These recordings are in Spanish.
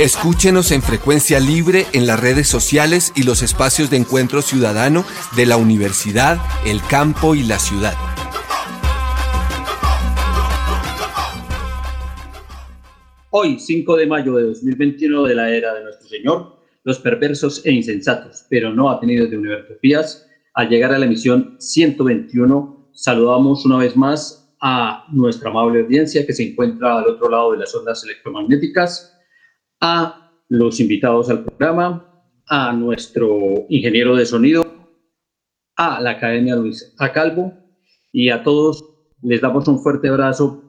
Escúchenos en frecuencia libre en las redes sociales y los espacios de encuentro ciudadano de la universidad, el campo y la ciudad. Hoy, 5 de mayo de 2021 de la era de nuestro Señor, los perversos e insensatos, pero no atenidos de Univertopías, al llegar a la emisión 121, saludamos una vez más a nuestra amable audiencia que se encuentra al otro lado de las ondas electromagnéticas, a los invitados al programa, a nuestro ingeniero de sonido, a la Academia Luis A. Calvo y a todos les damos un fuerte abrazo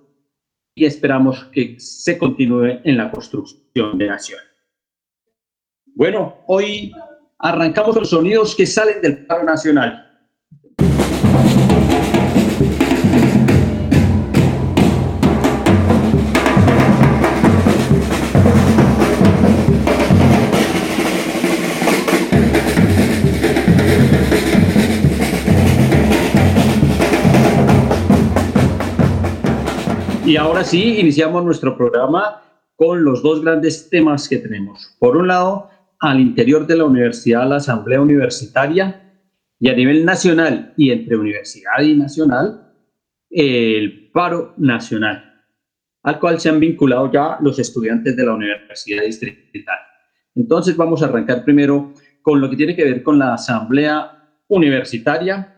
y esperamos que se continúe en la construcción de nación. Bueno, hoy arrancamos los sonidos que salen del paro nacional. Y ahora sí, iniciamos nuestro programa con los dos grandes temas que tenemos. Por un lado, al interior de la universidad, la asamblea universitaria, y a nivel nacional y entre universidad y nacional, el paro nacional, al cual se han vinculado ya los estudiantes de la universidad distrital. Entonces vamos a arrancar primero con lo que tiene que ver con la asamblea universitaria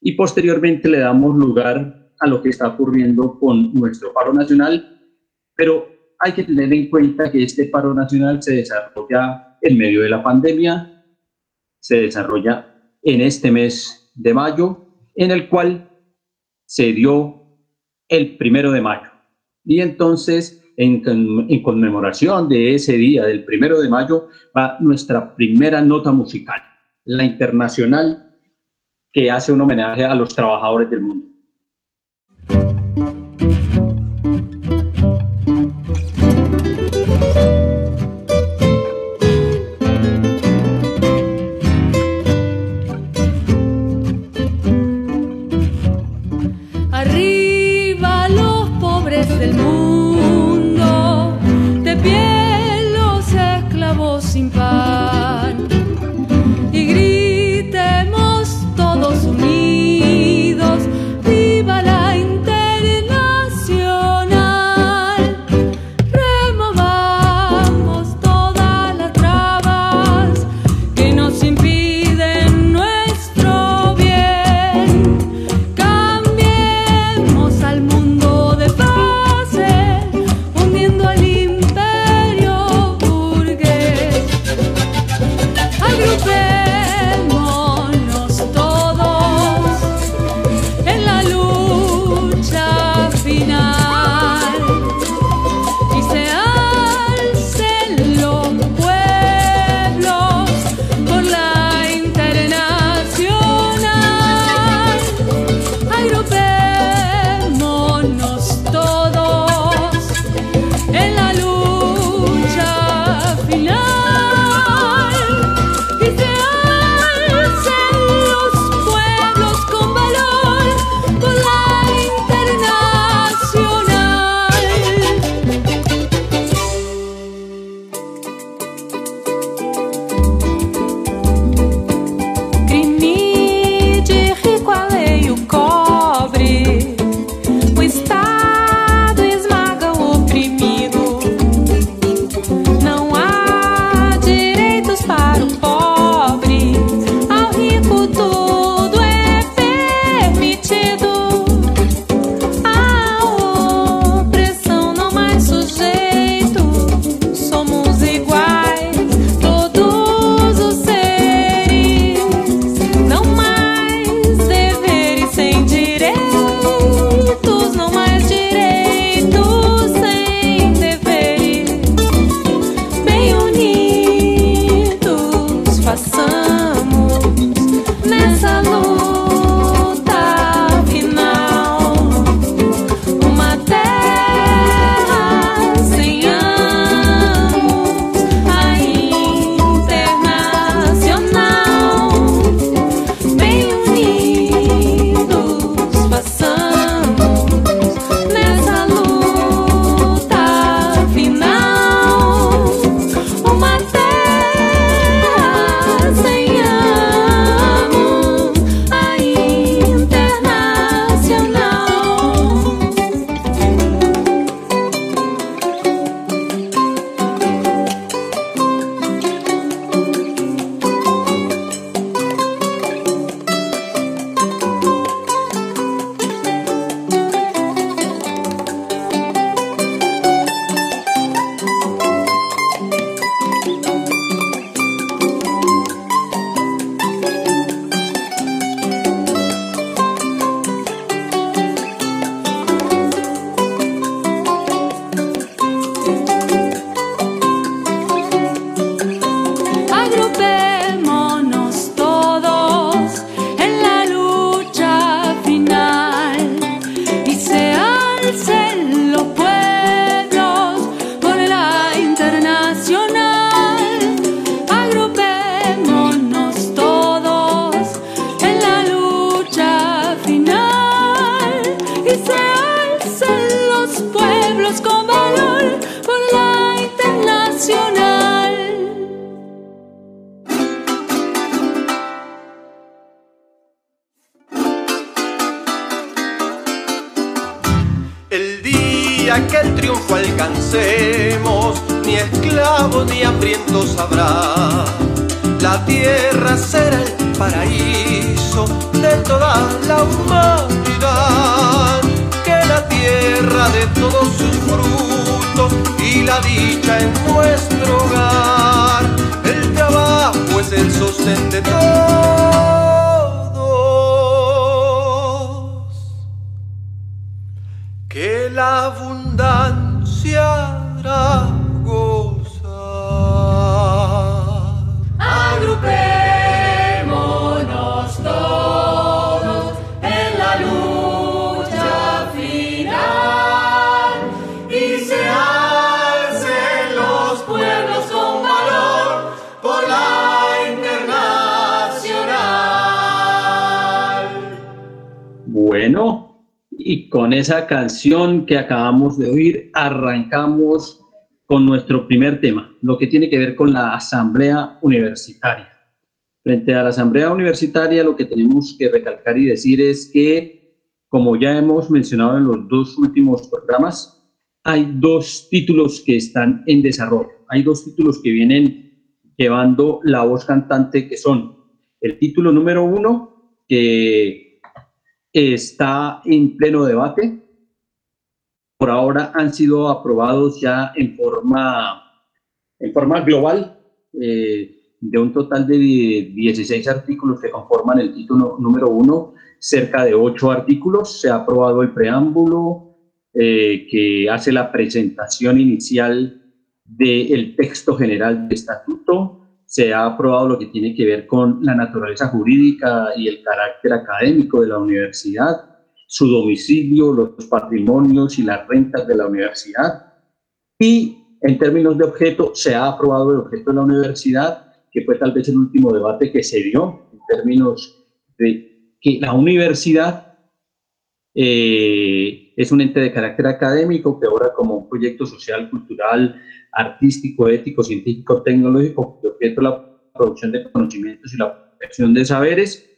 y posteriormente le damos lugar a lo que está ocurriendo con nuestro paro nacional, pero hay que tener en cuenta que este paro nacional se desarrolla en medio de la pandemia, se desarrolla en este mes de mayo, en el cual se dio el primero de mayo. Y entonces, en, en, conmemoración de ese día, del primero de mayo, va nuestra primera nota musical, la internacional, que hace un homenaje a los trabajadores del mundo. Cambiemos al que el triunfo alcancemos, ni esclavos ni hambrientos habrá. La tierra será el paraíso de toda la humanidad. Que la tierra de todos sus frutos y la dicha en nuestro hogar. El trabajo es el sostén de. Con esa canción que acabamos de oír, arrancamos con nuestro primer tema, lo que tiene que ver con la asamblea universitaria. Frente a la asamblea universitaria, lo que tenemos que recalcar y decir es que, como ya hemos mencionado en los dos últimos programas, hay dos títulos que están en desarrollo. Hay dos títulos que vienen llevando la voz cantante, que son el título número uno, que está en pleno debate. Por ahora han sido aprobados ya en forma, en forma global eh, de un total de 16 artículos que conforman el título número uno, cerca de ocho artículos. Se ha aprobado el preámbulo eh, que hace la presentación inicial del texto general de estatuto se ha aprobado lo que tiene que ver con la naturaleza jurídica y el carácter académico de la universidad, su domicilio, los patrimonios y las rentas de la universidad. Y en términos de objeto, se ha aprobado el objeto de la universidad, que fue tal vez el último debate que se dio en términos de que la universidad eh, es un ente de carácter académico que ahora como un proyecto social, cultural, artístico, ético, científico, tecnológico, que objeto la producción de conocimientos y la protección de saberes.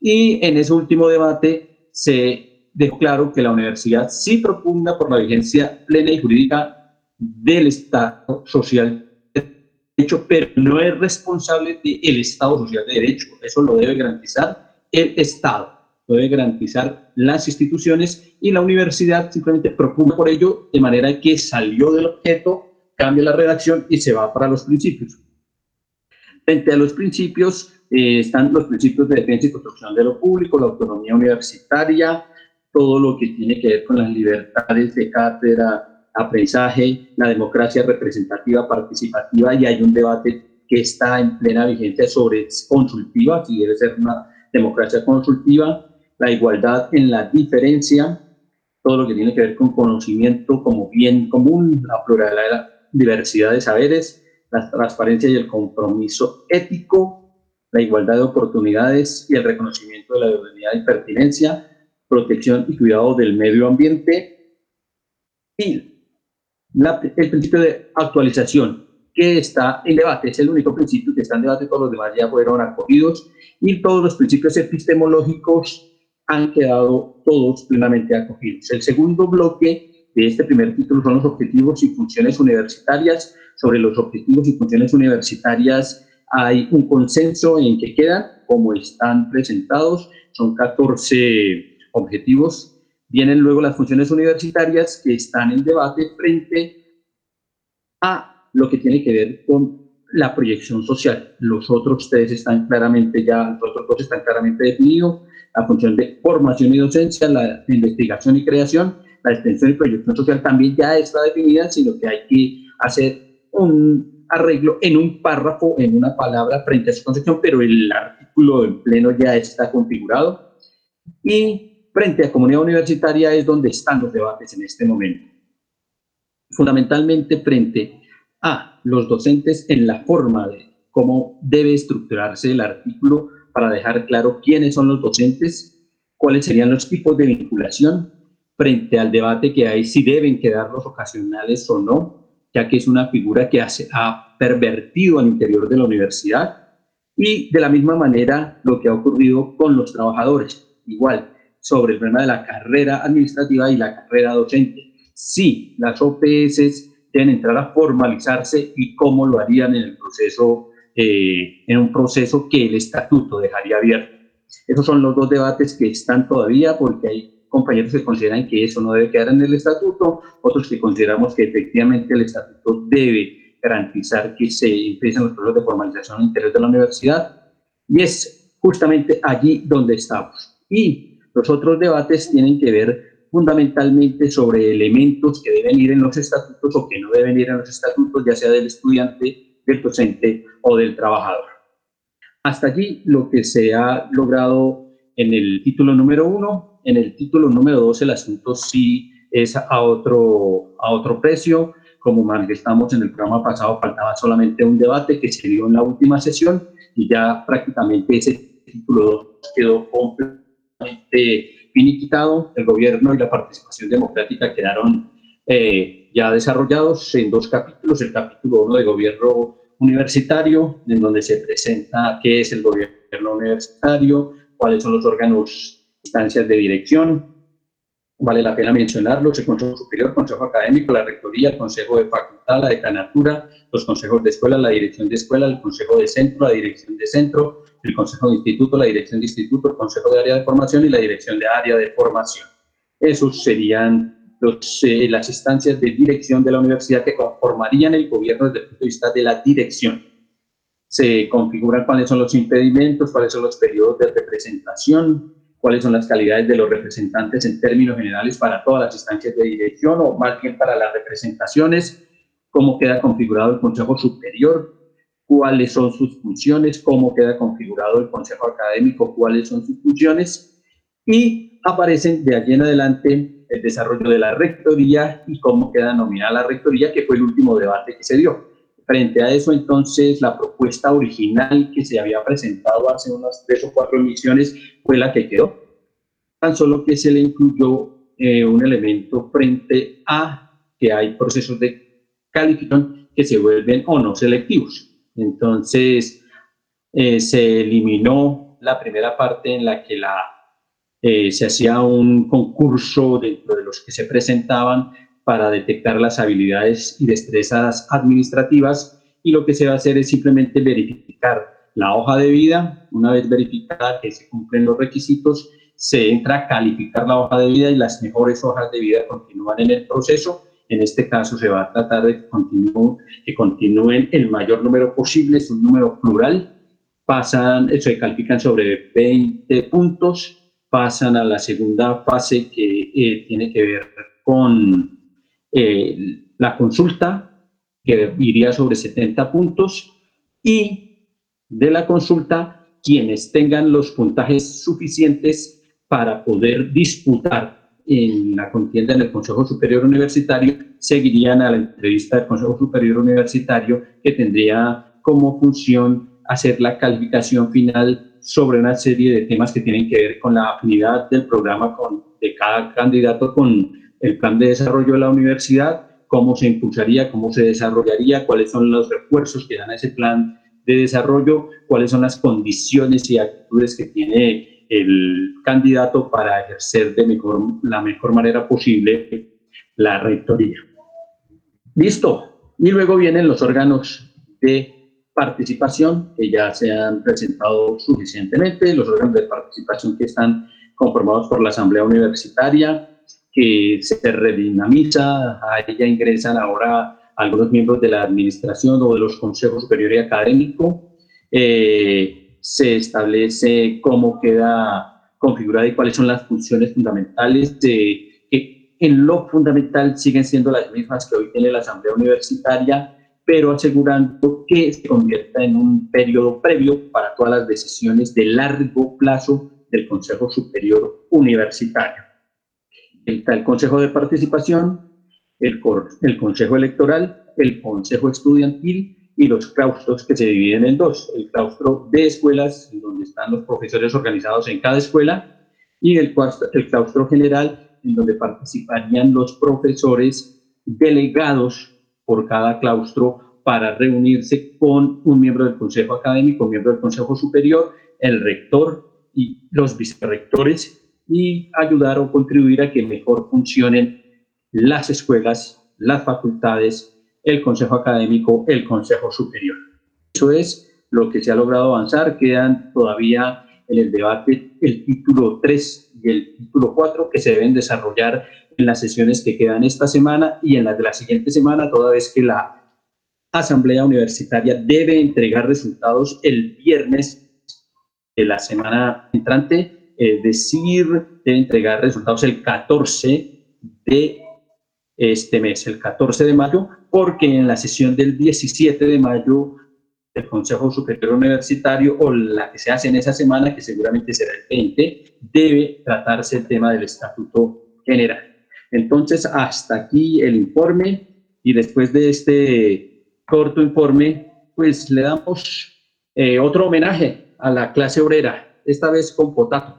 Y en ese último debate se dejó claro que la universidad sí propugna por la vigencia plena y jurídica del Estado social de derecho, pero no es responsable del Estado social de derecho. Eso lo debe garantizar el Estado, lo debe garantizar las instituciones y la universidad simplemente propugna por ello de manera que salió del objeto cambia la redacción y se va para los principios. Frente a los principios eh, están los principios de defensa y construcción de lo público, la autonomía universitaria, todo lo que tiene que ver con las libertades de cátedra, aprendizaje, la democracia representativa, participativa, y hay un debate que está en plena vigencia sobre consultiva, si debe ser una democracia consultiva, la igualdad en la diferencia, todo lo que tiene que ver con conocimiento como bien común, la pluralidad, diversidad de saberes, la transparencia y el compromiso ético, la igualdad de oportunidades y el reconocimiento de la dignidad y pertinencia, protección y cuidado del medio ambiente y el principio de actualización que está en debate, es el único principio que está en debate, todos los demás ya fueron acogidos y todos los principios epistemológicos han quedado todos plenamente acogidos. El segundo bloque de este primer título son los objetivos y funciones universitarias. Sobre los objetivos y funciones universitarias hay un consenso en que quedan, como están presentados, son 14 objetivos. Vienen luego las funciones universitarias que están en debate frente a lo que tiene que ver con la proyección social. Los otros tres están claramente ya, los otros dos están claramente definidos. La función de formación y docencia, la investigación y creación la extensión y proyección social también ya está definida, sino que hay que hacer un arreglo en un párrafo, en una palabra frente a su concepción, pero el artículo en pleno ya está configurado. Y frente a comunidad universitaria es donde están los debates en este momento. Fundamentalmente frente a los docentes en la forma de cómo debe estructurarse el artículo para dejar claro quiénes son los docentes, cuáles serían los tipos de vinculación, frente al debate que hay si deben quedar los ocasionales o no, ya que es una figura que hace, ha pervertido al interior de la universidad y de la misma manera lo que ha ocurrido con los trabajadores, igual sobre el problema de la carrera administrativa y la carrera docente. si las OPS deben entrar a formalizarse y cómo lo harían en el proceso, eh, en un proceso que el estatuto dejaría abierto. Esos son los dos debates que están todavía porque hay compañeros que consideran que eso no debe quedar en el estatuto, otros que consideramos que efectivamente el estatuto debe garantizar que se empiecen los procesos de formalización interior de la universidad y es justamente allí donde estamos. Y los otros debates tienen que ver fundamentalmente sobre elementos que deben ir en los estatutos o que no deben ir en los estatutos, ya sea del estudiante, del docente o del trabajador. Hasta allí lo que se ha logrado en el título número uno. En el título número dos el asunto sí es a otro, a otro precio. Como manifestamos en el programa pasado, faltaba solamente un debate que se dio en la última sesión y ya prácticamente ese título 2 quedó completamente finiquitado, el gobierno y la participación democrática quedaron eh, ya desarrollados en dos capítulos, el capítulo 1 de gobierno universitario, en donde se presenta qué es el gobierno universitario, cuáles son los órganos, instancias de dirección, vale la pena mencionarlos, el Consejo Superior, Consejo Académico, la Rectoría, el Consejo de Facultad, la Decanatura, los consejos de escuela, la dirección de escuela, el Consejo de Centro, la dirección de centro, el Consejo de Instituto, la Dirección de Instituto, el Consejo de Área de Formación y la Dirección de Área de Formación. Esos serían los, eh, las instancias de dirección de la universidad que conformarían el gobierno desde el punto de vista de la dirección. Se configuran cuáles son los impedimentos, cuáles son los periodos de representación, cuáles son las calidades de los representantes en términos generales para todas las instancias de dirección o más bien para las representaciones, cómo queda configurado el Consejo Superior cuáles son sus funciones, cómo queda configurado el consejo académico, cuáles son sus funciones, y aparecen de allí en adelante el desarrollo de la rectoría y cómo queda nominada la rectoría, que fue el último debate que se dio. Frente a eso, entonces, la propuesta original que se había presentado hace unas tres o cuatro emisiones fue la que quedó, tan solo que se le incluyó eh, un elemento frente a que hay procesos de calificación que se vuelven o no selectivos. Entonces, eh, se eliminó la primera parte en la que eh, se hacía un concurso dentro de los que se presentaban para detectar las habilidades y destrezas administrativas y lo que se va a hacer es simplemente verificar la hoja de vida. Una vez verificada que se cumplen los requisitos, se entra a calificar la hoja de vida y las mejores hojas de vida continúan en el proceso en este caso se va a tratar de que continúen el mayor número posible, es un número plural. Pasan, se califican sobre 20 puntos, pasan a la segunda fase que eh, tiene que ver con eh, la consulta, que iría sobre 70 puntos, y de la consulta, quienes tengan los puntajes suficientes para poder disputar en la contienda en el Consejo Superior Universitario seguirían a la entrevista del Consejo Superior Universitario que tendría como función hacer la calificación final sobre una serie de temas que tienen que ver con la afinidad del programa con, de cada candidato con el plan de desarrollo de la universidad, cómo se impulsaría, cómo se desarrollaría, cuáles son los refuerzos que dan a ese plan de desarrollo, cuáles son las condiciones y actitudes que tiene el candidato para ejercer de mejor, la mejor manera posible la rectoría. Listo. Y luego vienen los órganos de participación que ya se han presentado suficientemente, los órganos de participación que están conformados por la Asamblea Universitaria, se redinamiza, a ella ingresan ahora algunos miembros de la administración o de los consejos superior y académico. Eh, se establece cómo queda configurada y cuáles son las funciones fundamentales de, que en lo fundamental siguen siendo las mismas que hoy tiene la Asamblea Universitaria, pero asegurando que se convierta en un periodo previo para todas las decisiones de largo plazo del Consejo Superior Universitario. Está el Consejo de Participación, el, Consejo Electoral, el Consejo Estudiantil y los claustros que se dividen en dos, el claustro de escuelas, donde están los profesores organizados en cada escuela, y el, el claustro general, en donde participarían los profesores delegados por cada claustro para reunirse con un miembro del Consejo Académico, un miembro del Consejo Superior, el rector y los vicerrectores y ayudar o contribuir a que mejor funcionen las escuelas, las facultades, el consejo académico, el consejo superior. Eso es lo que se ha logrado avanzar. Quedan todavía en el debate el título 3 y el título 4 que se deben desarrollar en las sesiones que quedan esta semana y en las de la siguiente semana, toda vez que la Asamblea Universitaria debe entregar resultados el viernes de la semana entrante, es decir, debe entregar resultados el 14 de este mes, el 14 de mayo, porque en la sesión del 17 de mayo del Consejo Superior Universitario o la que se hace en esa semana, que seguramente será el 20, debe tratarse el tema del Estatuto General. Entonces, hasta aquí el informe y después de este corto informe, pues le damos eh, otro homenaje a la clase obrera, esta vez con Potato.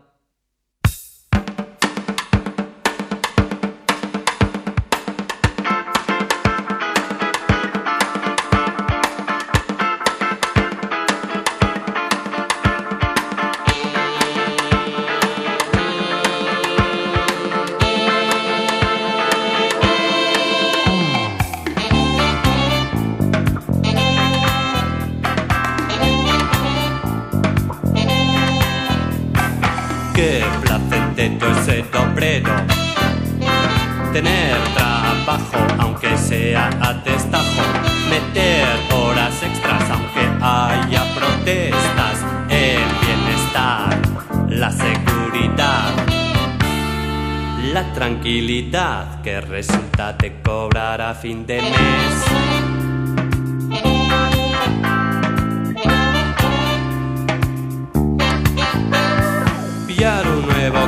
La tranquilidad que resulta de cobrar a fin de mes.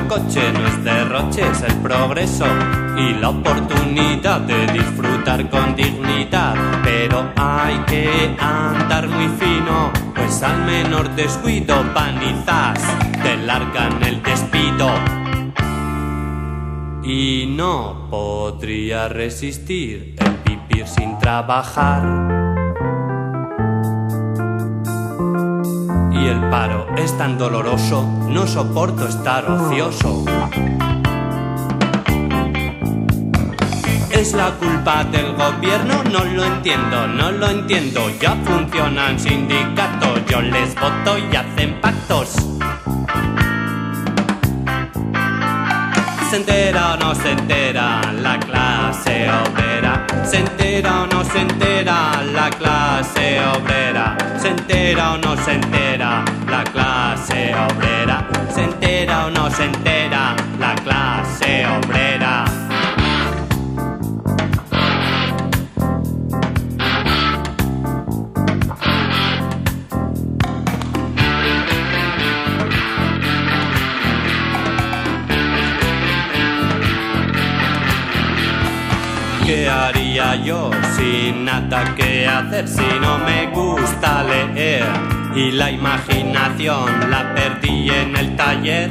coche no es derroche, es el progreso y la oportunidad de disfrutar con dignidad. Pero hay que andar muy fino, pues al menor descuido panizas te largan el despido. Y no podría resistir el vivir sin trabajar. y el paro es tan doloroso, no soporto estar ocioso. ¿Es la culpa del gobierno? No lo entiendo, no lo entiendo. Ya funcionan sindicatos, yo les voto y hacen pactos. ¿Se entera o no se entera la clase obrera? ¿Se entera o no se entera la clase obrera? ¿Se entera o no se entera la clase obrera? ¿Se entera o no se entera la clase obrera? Yo sin nada que hacer si no me gusta leer? Y la imaginación la perdí en el taller.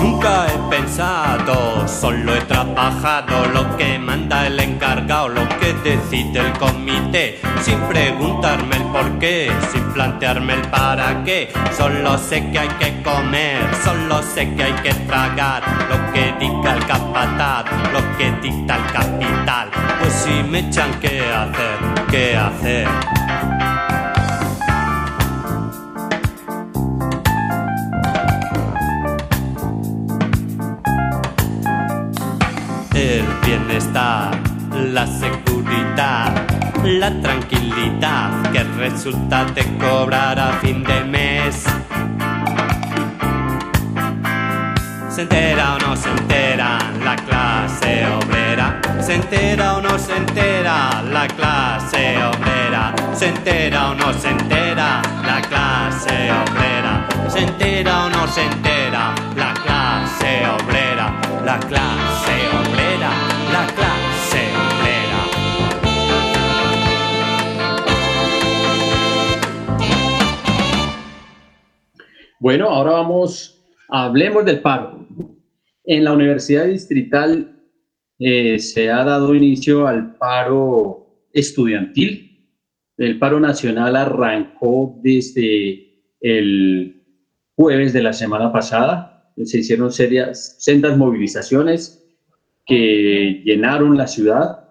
Nunca he pensado, solo he trabajado lo que manda el encargado, lo que decide el comité, sin preguntarme el por qué, sin plantearme el para qué. Solo sé que hay que comer, solo sé que hay que tragar, lo que dicta el capataz, lo que dicta el capital. Pues si me echan, ¿qué hacer? ¿Qué hacer? La seguridad, la tranquilidad que resulta de cobrar a fin de mes. ¿Se entera o no se entera la clase obrera? ¿Se entera o no se entera la clase obrera? ¿Se entera o no se entera la clase obrera? ¿Se entera o no se entera la clase obrera? La clase obrera, Bueno, ahora vamos, hablemos del paro. En la Universidad Distrital eh, se ha dado inicio al paro estudiantil. El paro nacional arrancó desde el jueves de la semana pasada se hicieron serias, sendas movilizaciones que llenaron la ciudad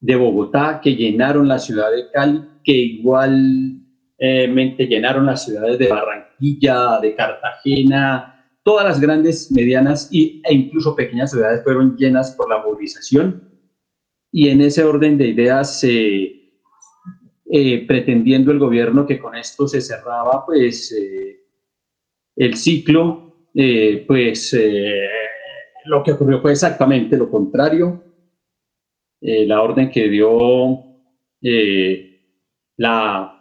de Bogotá, que llenaron la ciudad de Cali, que igualmente llenaron las ciudades de Barranquilla, de Cartagena, todas las grandes, medianas e incluso pequeñas ciudades fueron llenas por la movilización. Y en ese orden de ideas, eh, eh, pretendiendo el gobierno que con esto se cerraba pues eh, el ciclo, pues lo que ocurrió fue exactamente lo contrario. la orden que dio la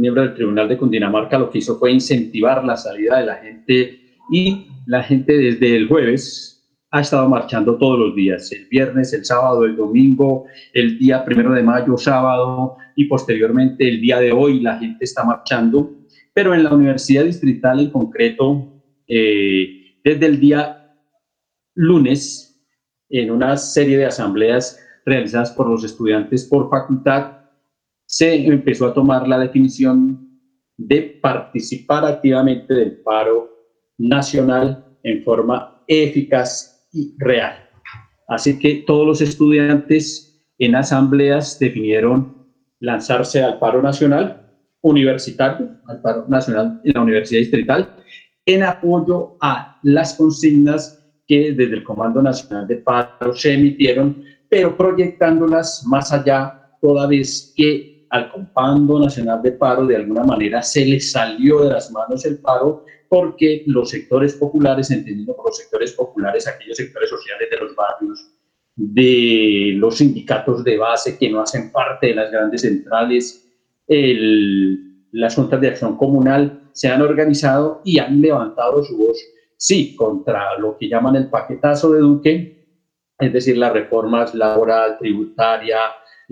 miembro del Tribunal de Cundinamarca lo que hizo fue incentivar la salida de la gente y la gente desde el jueves ha estado marchando todos los días, el viernes, el sábado, el domingo, el día primero de mayo, sábado y posteriormente el día de hoy la gente está marchando, pero en la Universidad Distrital en concreto, eh, desde el día lunes, en una serie de asambleas realizadas por los estudiantes por facultad, se empezó a tomar la definición de participar activamente del paro nacional en forma eficaz y real. Así que todos los estudiantes en asambleas definieron lanzarse al paro nacional universitario, al paro nacional en la Universidad Distrital, en apoyo a las consignas que desde el Comando Nacional de Paro se emitieron, pero proyectándolas más allá, toda vez que al Comando Nacional de Paro de alguna manera se le salió de las manos el paro porque los sectores populares, entendiendo por los sectores populares aquellos sectores sociales de los barrios, de los sindicatos de base que no hacen parte de las grandes centrales, las juntas de acción comunal se han organizado y han levantado su voz, sí, contra lo que llaman el paquetazo de Duque, es decir, las reformas laboral, tributaria,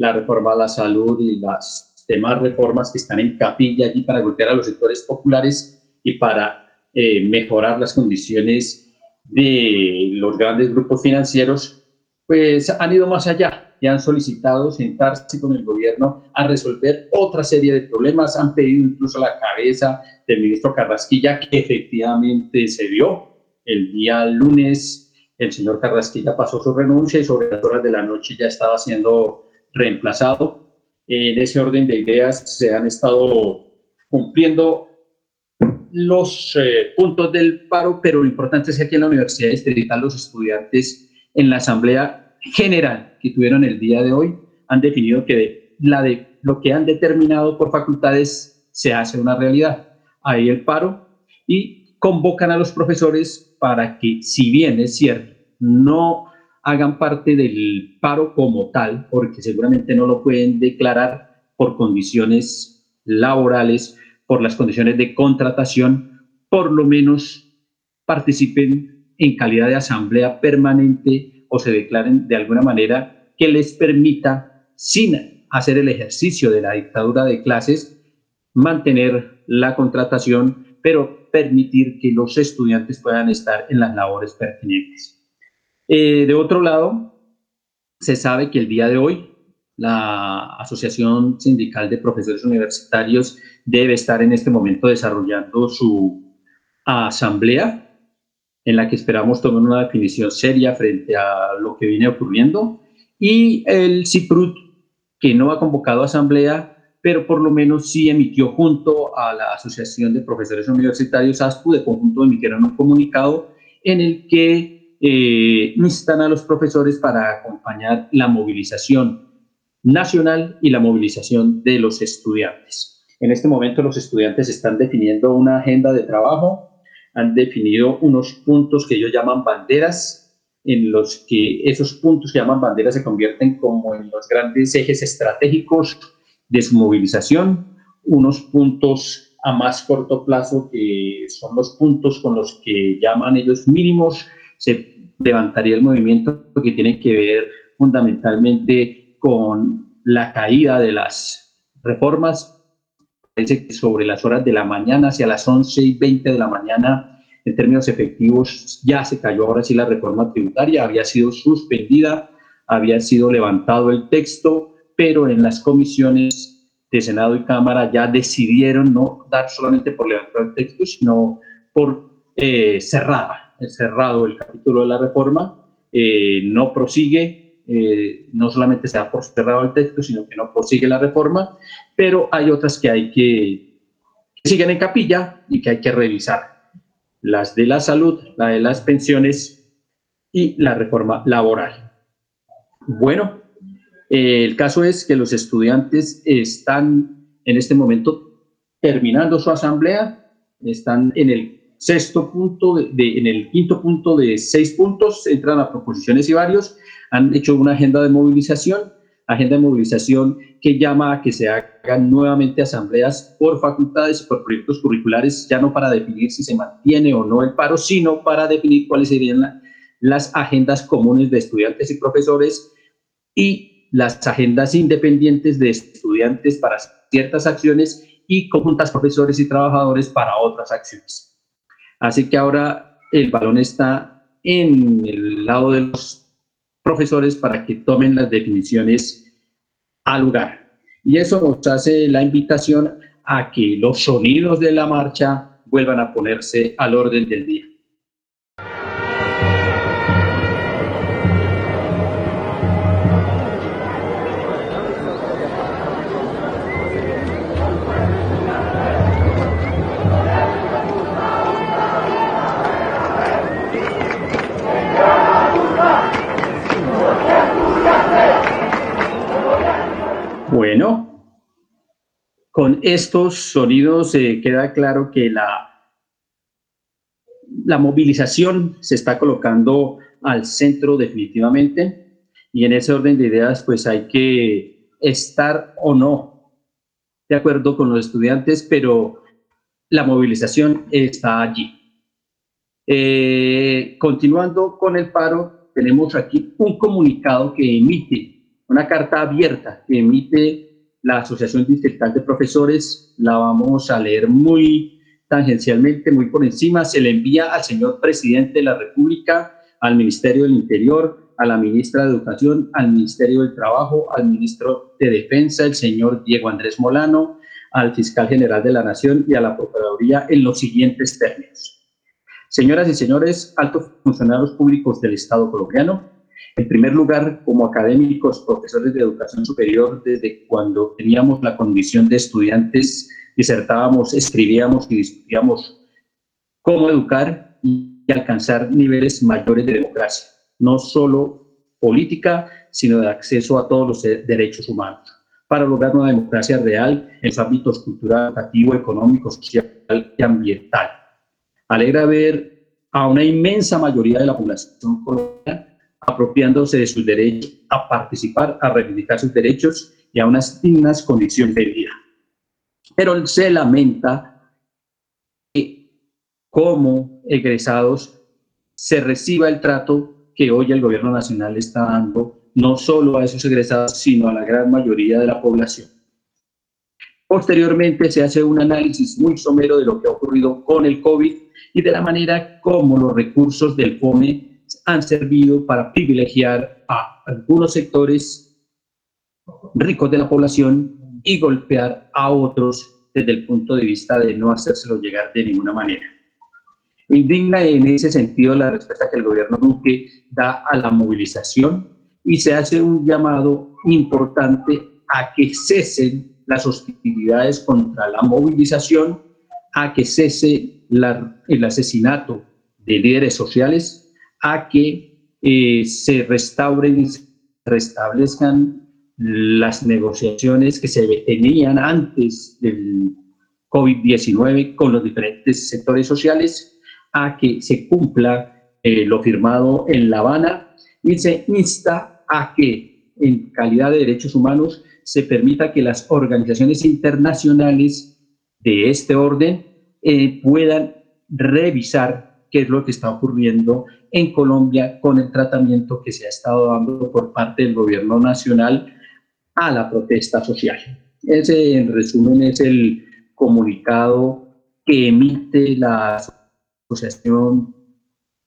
la reforma a la salud y las demás reformas que están en capilla allí para golpear a los sectores populares y para eh, mejorar las condiciones de los grandes grupos financieros, pues han ido más allá y han solicitado sentarse con el gobierno a resolver otra serie de problemas. Han pedido incluso la cabeza del ministro Carrasquilla, que efectivamente se dio el día lunes. El señor Carrasquilla pasó su renuncia y sobre las horas de la noche ya estaba siendo reemplazado. En ese orden de ideas se han estado cumpliendo los eh, puntos del paro, pero lo importante es que en la Universidad Distrital los estudiantes en la Asamblea General que tuvieron el día de hoy han definido que la de, lo que han determinado por facultades se hace una realidad. Ahí el paro y convocan a los profesores para que, si bien es cierto, no hagan parte del paro como tal, porque seguramente no lo pueden declarar por condiciones laborales por las condiciones de contratación, por lo menos participen en calidad de asamblea permanente o se declaren de alguna manera que les permita, sin hacer el ejercicio de la dictadura de clases, mantener la contratación, pero permitir que los estudiantes puedan estar en las labores pertinentes. Eh, de otro lado, se sabe que el día de hoy la Asociación Sindical de Profesores Universitarios debe estar en este momento desarrollando su asamblea en la que esperamos tomar una definición seria frente a lo que viene ocurriendo. Y el CIPRUT que no ha convocado asamblea pero por lo menos sí emitió junto a la Asociación de Profesores Universitarios ASPU de conjunto emitieron un comunicado en el que eh, instan a los profesores para acompañar la movilización nacional y la movilización de los estudiantes. En este momento los estudiantes están definiendo una agenda de trabajo, han definido unos puntos que ellos llaman banderas, en los que esos puntos que llaman banderas se convierten como en los grandes ejes estratégicos de su movilización, unos puntos a más corto plazo que son los puntos con los que llaman ellos mínimos, se levantaría el movimiento que tiene que ver fundamentalmente con la caída de las reformas. Parece que sobre las horas de la mañana, hacia las 11 y 20 de la mañana, en términos efectivos, ya se cayó ahora sí la reforma tributaria, había sido suspendida, había sido levantado el texto, pero en las comisiones de Senado y Cámara ya decidieron no dar solamente por levantar el texto, sino por eh, cerrada, cerrado el capítulo de la reforma, eh, no prosigue, eh, no solamente se da por cerrado el texto, sino que no prosigue la reforma, pero hay otras que hay que, que siguen en capilla y que hay que revisar, las de la salud, la de las pensiones y la reforma laboral. Bueno, el caso es que los estudiantes están en este momento terminando su asamblea, están en el sexto punto, de, en el quinto punto de seis puntos, entran a proposiciones y varios, han hecho una agenda de movilización, agenda de movilización que llama a que se hagan nuevamente asambleas por facultades por proyectos curriculares, ya no para definir si se mantiene o no el paro, sino para definir cuáles serían las agendas comunes de estudiantes y profesores y las agendas independientes de estudiantes para ciertas acciones y conjuntas profesores y trabajadores para otras acciones. Así que ahora el balón está en el lado de los profesores para que tomen las definiciones al lugar. Y eso nos hace la invitación a que los sonidos de la marcha vuelvan a ponerse al orden del día. Con estos sonidos eh, queda claro que la, la movilización se está colocando al centro definitivamente y en ese orden de ideas pues hay que estar o no de acuerdo con los estudiantes, pero la movilización está allí. Eh, continuando con el paro, tenemos aquí un comunicado que emite una carta abierta que emite la Asociación Distrital de Profesores, la vamos a leer muy tangencialmente, muy por encima, se le envía al señor presidente de la República, al Ministerio del Interior, a la ministra de Educación, al Ministerio del Trabajo, al ministro de Defensa, el señor Diego Andrés Molano, al fiscal general de la Nación y a la Procuraduría en los siguientes términos. Señoras y señores, altos funcionarios públicos del Estado colombiano, en primer lugar, como académicos, profesores de educación superior, desde cuando teníamos la condición de estudiantes, disertábamos, escribíamos y discutíamos cómo educar y alcanzar niveles mayores de democracia, no solo política, sino de acceso a todos los derechos humanos, para lograr una democracia real en los ámbitos cultural, educativo, económico, social y ambiental. Alegra ver a una inmensa mayoría de la población colombiana apropiándose de sus derechos a participar, a reivindicar sus derechos y a unas dignas condiciones de vida. Pero se lamenta que como egresados se reciba el trato que hoy el gobierno nacional está dando no solo a esos egresados, sino a la gran mayoría de la población. Posteriormente se hace un análisis muy somero de lo que ha ocurrido con el COVID y de la manera como los recursos del FOME han servido para privilegiar a algunos sectores ricos de la población y golpear a otros desde el punto de vista de no hacérselo llegar de ninguna manera. Indigna en ese sentido la respuesta que el gobierno Duque da a la movilización y se hace un llamado importante a que cesen las hostilidades contra la movilización, a que cese el asesinato de líderes sociales a que eh, se restauren y se restablezcan las negociaciones que se tenían antes del COVID-19 con los diferentes sectores sociales, a que se cumpla eh, lo firmado en La Habana y se insta a que en calidad de derechos humanos se permita que las organizaciones internacionales de este orden eh, puedan revisar qué es lo que está ocurriendo en Colombia con el tratamiento que se ha estado dando por parte del gobierno nacional a la protesta social. Ese, en resumen, es el comunicado que emite la Asociación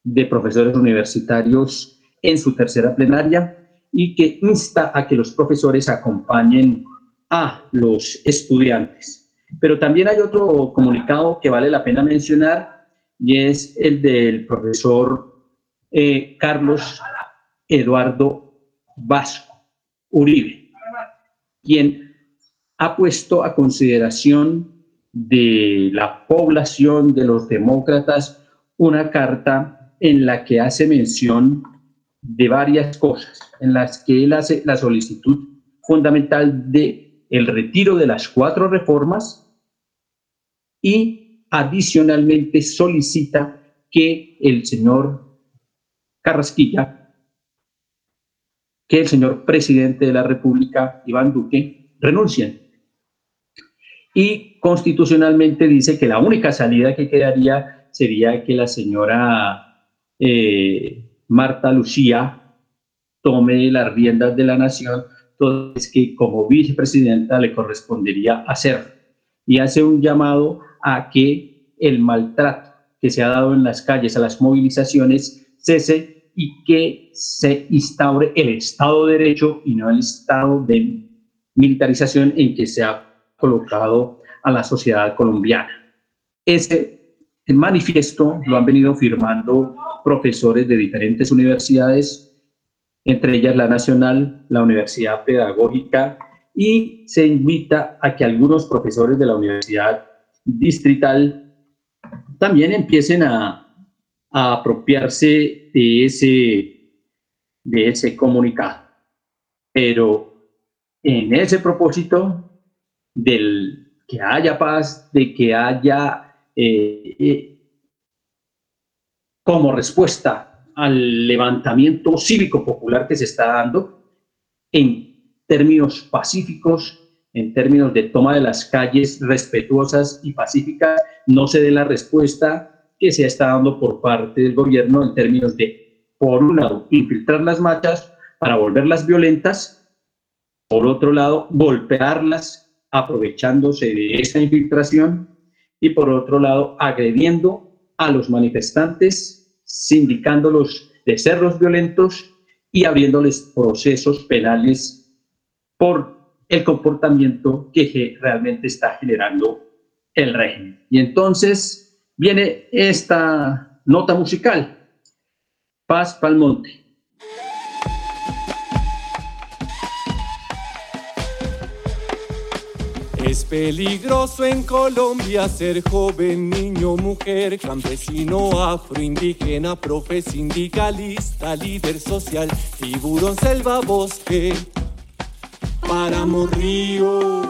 de Profesores Universitarios en su tercera plenaria y que insta a que los profesores acompañen a los estudiantes. Pero también hay otro comunicado que vale la pena mencionar y es el del profesor eh, Carlos Eduardo Vasco Uribe, quien ha puesto a consideración de la población, de los demócratas, una carta en la que hace mención de varias cosas, en las que él hace la solicitud fundamental de el retiro de las cuatro reformas y adicionalmente solicita que el señor Carrasquilla, que el señor presidente de la República, Iván Duque, renuncien y constitucionalmente dice que la única salida que quedaría sería que la señora eh, Marta Lucía tome las riendas de la nación, entonces que como vicepresidenta le correspondería hacer. Y hace un llamado a que el maltrato que se ha dado en las calles, a las movilizaciones, cese y que se instaure el Estado de Derecho y no el Estado de militarización en que se ha colocado a la sociedad colombiana. Ese manifiesto lo han venido firmando profesores de diferentes universidades, entre ellas la Nacional, la Universidad Pedagógica, y se invita a que algunos profesores de la Universidad Distrital también empiecen a, apropiarse de ese, de ese comunicado. Pero en ese propósito del que haya paz, de que haya eh, eh, como respuesta al levantamiento cívico popular que se está dando en términos pacíficos, en términos de toma de las calles respetuosas y pacíficas, no se dé la respuesta que se está dando por parte del gobierno en términos de, por un lado, infiltrar las marchas para volverlas violentas, por otro lado, golpearlas aprovechándose de esa infiltración y por otro lado agrediendo a los manifestantes, sindicándolos de ser los violentos y abriéndoles procesos penales por el comportamiento que realmente está generando el régimen. Y entonces viene esta nota musical, Paz Palmonte. Es peligroso en Colombia ser joven, niño, mujer, campesino, afro, indígena, profe, sindicalista, líder social, tiburón, selva, bosque, páramo, río.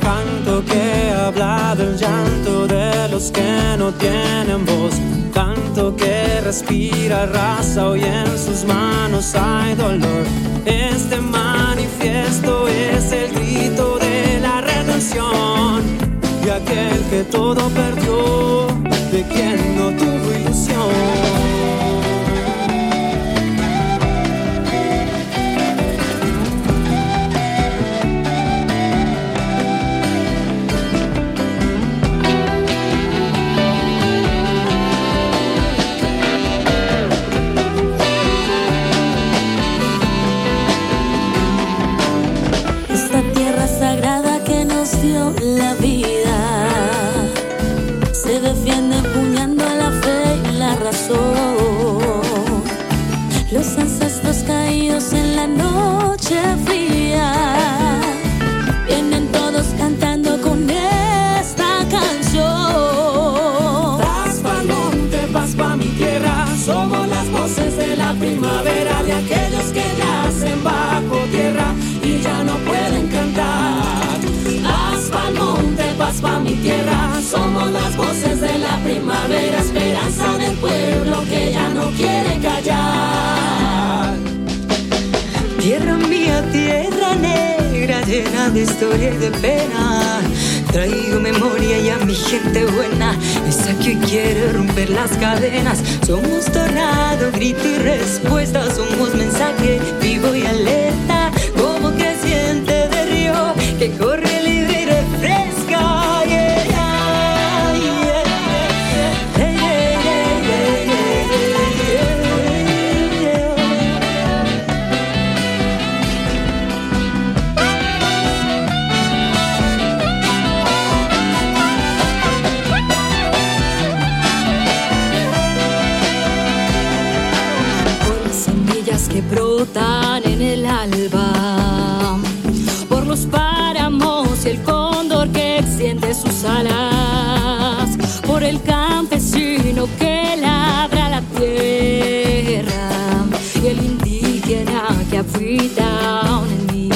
Canto que habla del llanto de los que no tienen voz. Canto que respira raza, hoy en sus manos hay dolor. Este manifiesto que todo perdió, de quien no tuvo ilusión. Paz pa' mi tierra, somos las voces de la primavera, esperanza del pueblo que ya no quiere callar. Tierra mía, tierra negra, llena de historia y de pena. Traigo memoria y a mi gente buena, esa que hoy quiere romper las cadenas. Somos tornado, grito y respuesta, somos mensaje vivo y alerta, como creciente de río que flotan en el alba. Por los páramos y el cóndor que extiende sus alas. Por el campesino que labra la tierra. Y el indígena que habita en mí.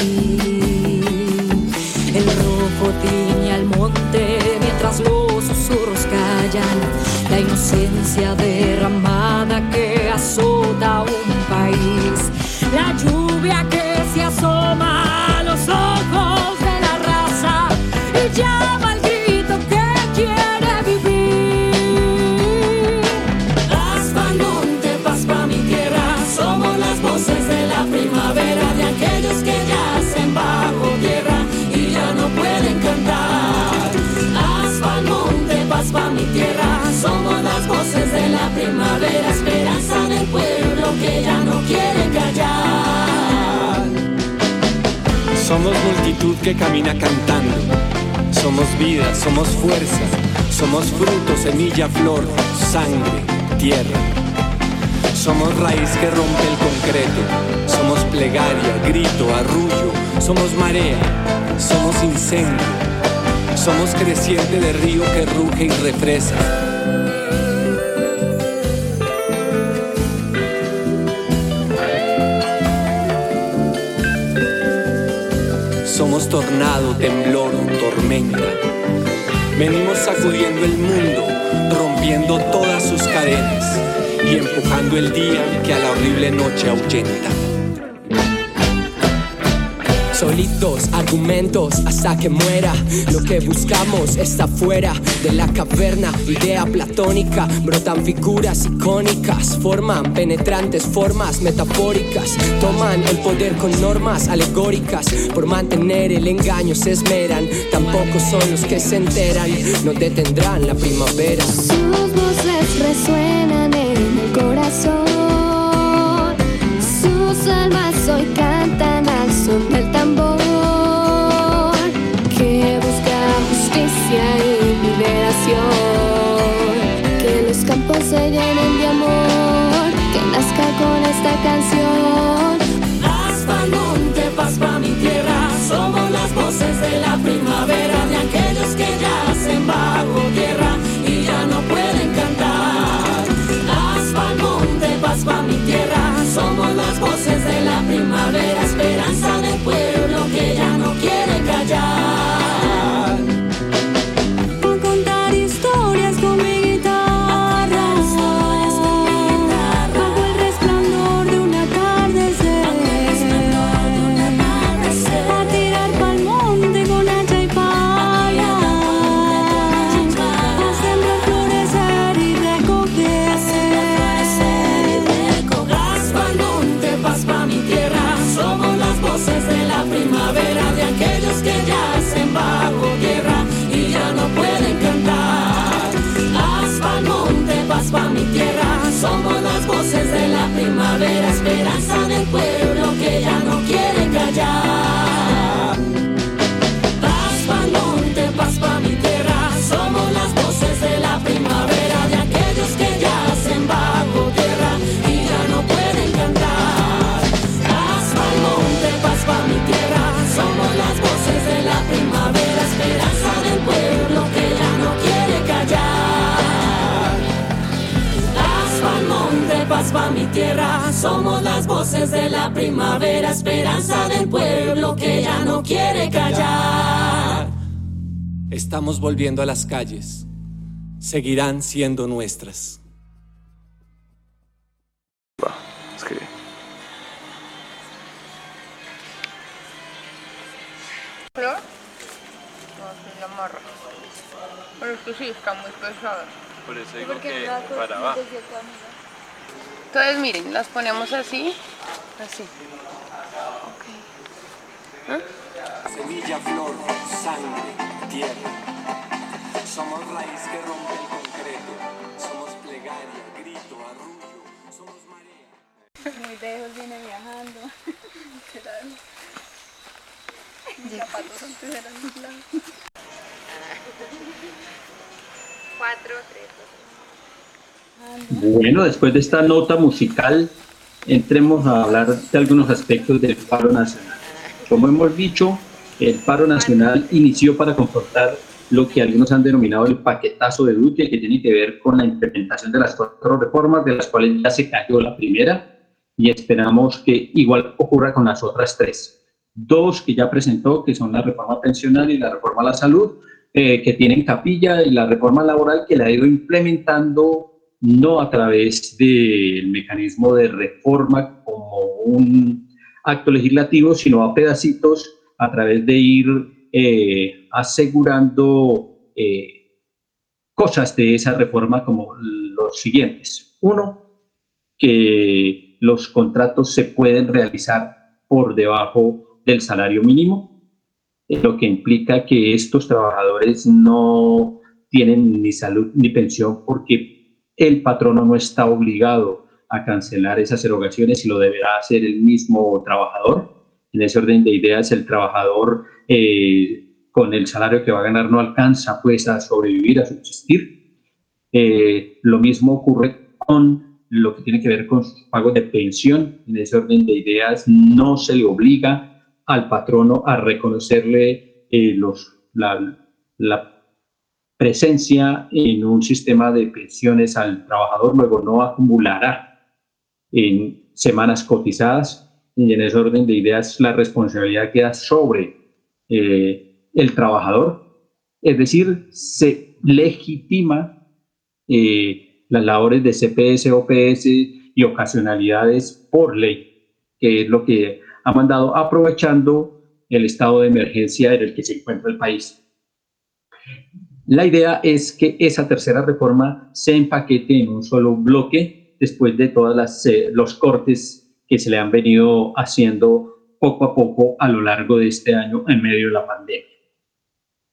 El rojo tiñe al monte mientras los susurros callan. La inocencia derramada ya no quiere callar. Somos multitud que camina cantando. Somos vida, somos fuerza. Somos fruto, semilla, flor, sangre, tierra. Somos raíz que rompe el concreto. Somos plegaria, grito, arrullo. Somos marea. Somos incendio. Somos creciente de río que ruge y refresca. Tornado, temblor, tormenta. Venimos sacudiendo el mundo, rompiendo todas sus cadenas y empujando el día que a la horrible noche ahuyenta. Solitos, argumentos hasta que muera. Lo que buscamos está fuera de la caverna. Idea platónica, brotan figuras icónicas. Forman penetrantes formas metafóricas. Toman el poder con normas alegóricas. Por mantener el engaño se esmeran. Tampoco son los que se enteran. No detendrán la primavera. Sus voces resuenan en el corazón. Sus almas hoy cantan con tierra, somos las voces de la primavera, esperanza del pueblo que ya no quiere callar. Estamos volviendo a las calles. Seguirán siendo nuestras. Escribe. ¿Flor? No, sí, la amarra. Pero es que sí, está muy pesada. Por eso digo que para abajo. Entonces, miren, las ponemos así, así. Semilla, flor, sangre, tierra. Somos raíz que rompe el concreto. Somos plegaria, grito, arrullo. Somos marea. Muy lejos viene viajando. Literal. Mis zapatos antes eran muy blancos. Cuatro, tres, dos. Bueno, después de esta nota musical entremos a hablar de algunos aspectos del paro nacional. Como hemos dicho, el paro nacional inició para confrontar lo que algunos han denominado el paquetazo de Duque, que tiene que ver con la implementación de las cuatro reformas, de las cuales ya se cayó la primera, y esperamos que igual ocurra con las otras tres. Dos que ya presentó, que son la reforma pensional y la reforma a la salud, eh, que tienen capilla, y la reforma laboral que la ha ido implementando no a través del mecanismo de reforma como un acto legislativo, sino a pedacitos a través de ir eh, asegurando eh, cosas de esa reforma como los siguientes. Uno, que los contratos se pueden realizar por debajo del salario mínimo, lo que implica que estos trabajadores no tienen ni salud ni pensión porque el patrono no está obligado a cancelar esas erogaciones y lo deberá hacer el mismo trabajador. En ese orden de ideas, el trabajador eh, con el salario que va a ganar no alcanza pues a sobrevivir, a subsistir. Eh, lo mismo ocurre con lo que tiene que ver con sus pagos de pensión. En ese orden de ideas, no se le obliga al patrono a reconocerle eh, los, la, la presencia en un sistema de pensiones al trabajador, luego no acumulará en semanas cotizadas y en ese orden de ideas la responsabilidad queda sobre eh, el trabajador, es decir, se legitima eh, las labores de CPS, OPS y ocasionalidades por ley, que es lo que ha mandado aprovechando el estado de emergencia en el que se encuentra el país. La idea es que esa tercera reforma se empaquete en un solo bloque después de todos eh, los cortes que se le han venido haciendo poco a poco a lo largo de este año en medio de la pandemia.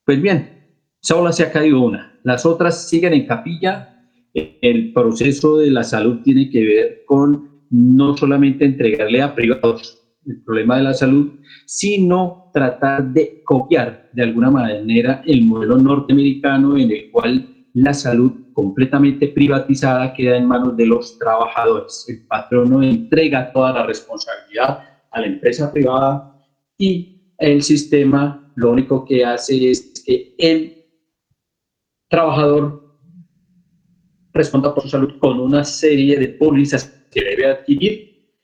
Pues bien, solo se ha caído una. Las otras siguen en capilla. El proceso de la salud tiene que ver con no solamente entregarle a privados el problema de la salud, sino tratar de copiar de alguna manera el modelo norteamericano en el cual la salud completamente privatizada queda en manos de los trabajadores. El patrono entrega toda la responsabilidad a la empresa privada y el sistema lo único que hace es que el trabajador responda por su salud con una serie de pólizas que debe adquirir,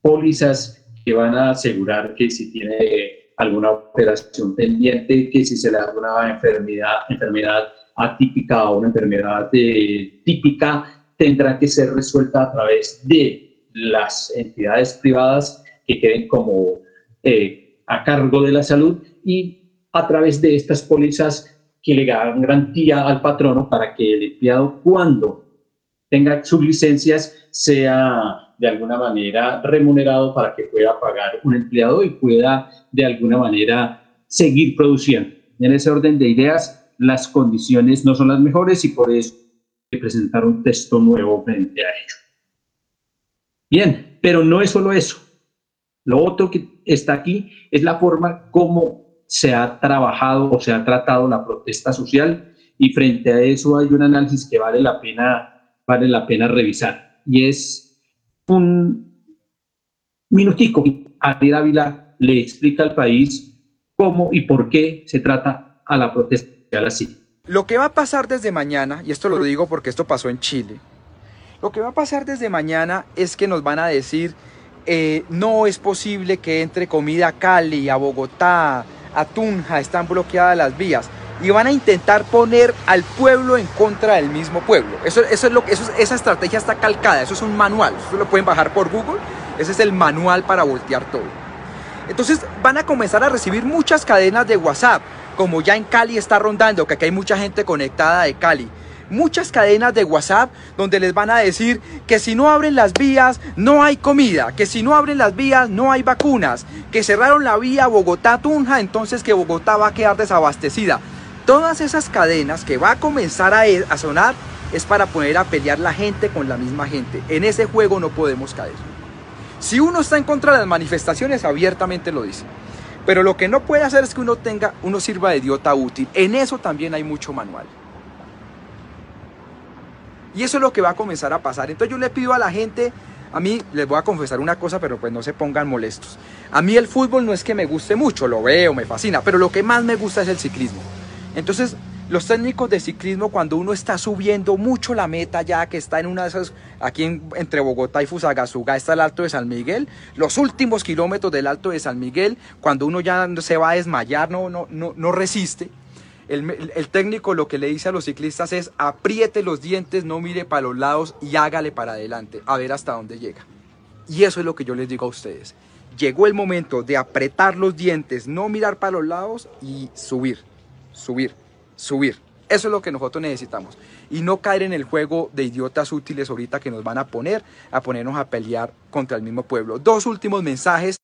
pólizas que van a asegurar que si tiene alguna operación pendiente, que si se le da alguna enfermedad, enfermedad atípica o una enfermedad eh, típica tendrá que ser resuelta a través de las entidades privadas que queden como eh, a cargo de la salud y a través de estas pólizas que le dan garantía al patrono para que el empleado cuando tenga sus licencias sea de alguna manera remunerado para que pueda pagar un empleado y pueda de alguna manera seguir produciendo. En ese orden de ideas, las condiciones no son las mejores y por eso hay que presentar un texto nuevo frente a ello. Bien, pero no es solo eso. Lo otro que está aquí es la forma como se ha trabajado o se ha tratado la protesta social y frente a eso hay un análisis que vale la pena, vale la pena revisar y es un minutico. Ariel Ávila le explica al país cómo y por qué se trata a la protesta así. Lo que va a pasar desde mañana, y esto lo digo porque esto pasó en Chile, lo que va a pasar desde mañana es que nos van a decir, eh, no es posible que entre comida a Cali, a Bogotá, a Tunja, están bloqueadas las vías. Y van a intentar poner al pueblo en contra del mismo pueblo. Eso, eso es lo, eso, esa estrategia está calcada, eso es un manual. Eso lo pueden bajar por Google. Ese es el manual para voltear todo. Entonces van a comenzar a recibir muchas cadenas de WhatsApp como ya en Cali está rondando, que aquí hay mucha gente conectada de Cali. Muchas cadenas de WhatsApp donde les van a decir que si no abren las vías no hay comida, que si no abren las vías no hay vacunas, que cerraron la vía Bogotá-Tunja, entonces que Bogotá va a quedar desabastecida. Todas esas cadenas que va a comenzar a, sonar es para poner a pelear la gente con la misma gente. En ese juego no podemos caer. Si uno está en contra de las manifestaciones, abiertamente lo dice. Pero lo que no puede hacer es que uno tenga, uno sirva de idiota útil. En eso también hay mucho manual. Y eso es lo que va a comenzar a pasar. Entonces yo le pido a la gente, A mí les voy a confesar una cosa, pero pues no se pongan molestos. A mí el fútbol no es que me guste mucho, lo veo, me fascina, pero lo que más me gusta es el ciclismo. Entonces, los técnicos de ciclismo, cuando uno está subiendo mucho la meta, ya que está en una de esas, aquí entre Bogotá y Fusagasugá está el Alto de San Miguel, los últimos kilómetros del Alto de San Miguel, cuando uno ya se va a desmayar, no, no, no, no resiste. El, el, técnico lo que le dice a los ciclistas es apriete los dientes, no mire para los lados y hágale para adelante, a ver hasta dónde llega. Y eso es lo que yo les digo a ustedes. Llegó el momento de apretar los dientes, no mirar para los lados y subir, subir subir. Eso es lo que nosotros necesitamos. Y no caer en el juego de idiotas útiles ahorita que nos van a poner a ponernos a pelear contra el mismo pueblo. Dos últimos mensajes.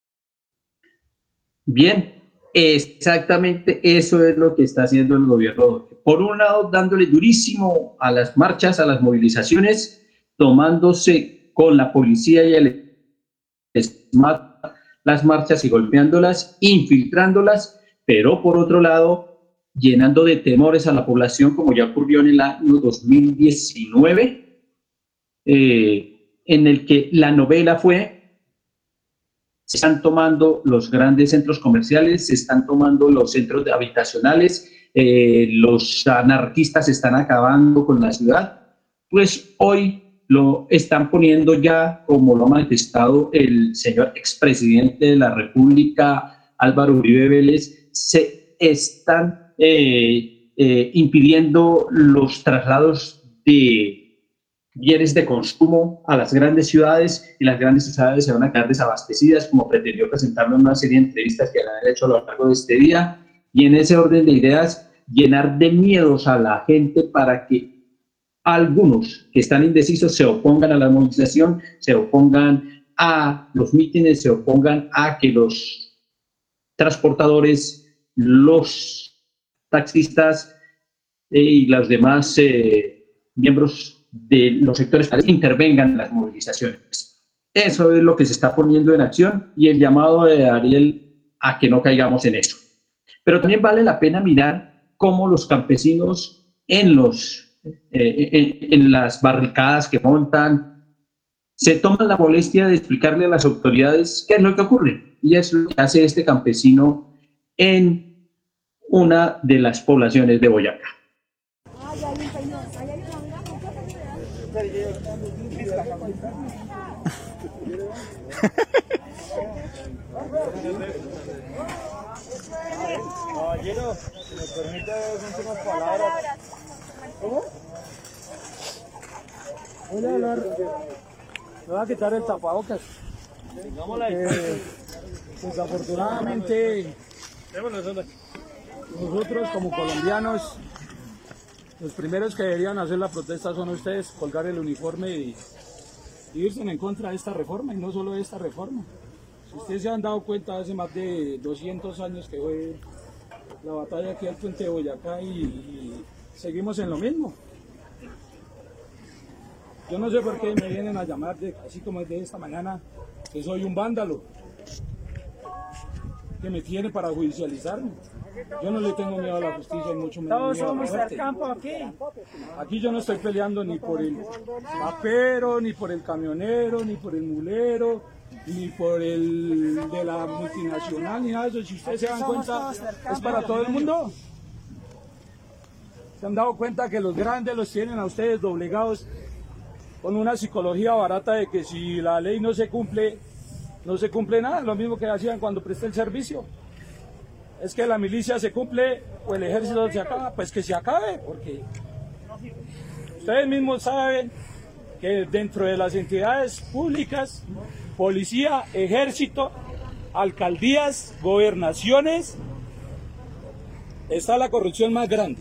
Bien, exactamente eso es lo que está haciendo el gobierno. Por un lado, dándole durísimo a las marchas, a las movilizaciones, tomándose con la policía y el las marchas y golpeándolas, infiltrándolas, pero por otro lado, llenando de temores a la población, como ya ocurrió en el año 2019, eh, en el que la novela fue, se están tomando los grandes centros comerciales, se están tomando los centros habitacionales, eh, los anarquistas están acabando con la ciudad, pues hoy lo están poniendo ya, como lo ha manifestado el señor expresidente de la República, Álvaro Uribe Vélez, se están eh, eh, impidiendo los traslados de bienes de consumo a las grandes ciudades y las grandes ciudades se van a quedar desabastecidas, como pretendió presentarme en una serie de entrevistas que han hecho a lo largo de este día. Y en ese orden de ideas, llenar de miedos a la gente para que algunos que están indecisos se opongan a la movilización, se opongan a los mítines, se opongan a que los transportadores, los taxistas eh, y los demás eh, miembros de los sectores intervengan en las movilizaciones. Eso es lo que se está poniendo en acción y el llamado de Ariel a que no caigamos en eso. Pero también vale la pena mirar cómo los campesinos en, los, eh, en las barricadas que montan se toman la molestia de explicarle a las autoridades qué es lo que ocurre. Y es lo que hace este campesino en una de las poblaciones de Boyacá. Caballero, si me permite últimas palabras. ¿Cómo? Voy a hablar. Me voy a quitar el tapabocas. Eh, desafortunadamente. Nosotros como colombianos, los primeros que deberían hacer la protesta son ustedes, colgar el uniforme y, irse en contra de esta reforma y no solo de esta reforma. Si ustedes se han dado cuenta, hace más de 200 años que fue la batalla aquí al puente de Boyacá y, seguimos en lo mismo. Yo no sé por qué me vienen a llamar, así como es de esta mañana, que soy un vándalo, que me tiene para judicializarme. Yo no le tengo miedo a la justicia y mucho menos. Todos somos del campo aquí. Aquí yo no estoy peleando ni por el papero, ni por el camionero, ni por el mulero, ni por el de la multinacional, ni nada de eso. Si ustedes se dan cuenta, es para todo el mundo. Se han dado cuenta que los grandes los tienen a ustedes doblegados con una psicología barata de que si la ley no se cumple, no se cumple nada. Lo mismo que hacían cuando presté el servicio es que la milicia se cumple o el ejército se acaba, pues que se acabe, porque ustedes mismos saben que dentro de las entidades públicas, policía, ejército, alcaldías, gobernaciones, está la corrupción más grande.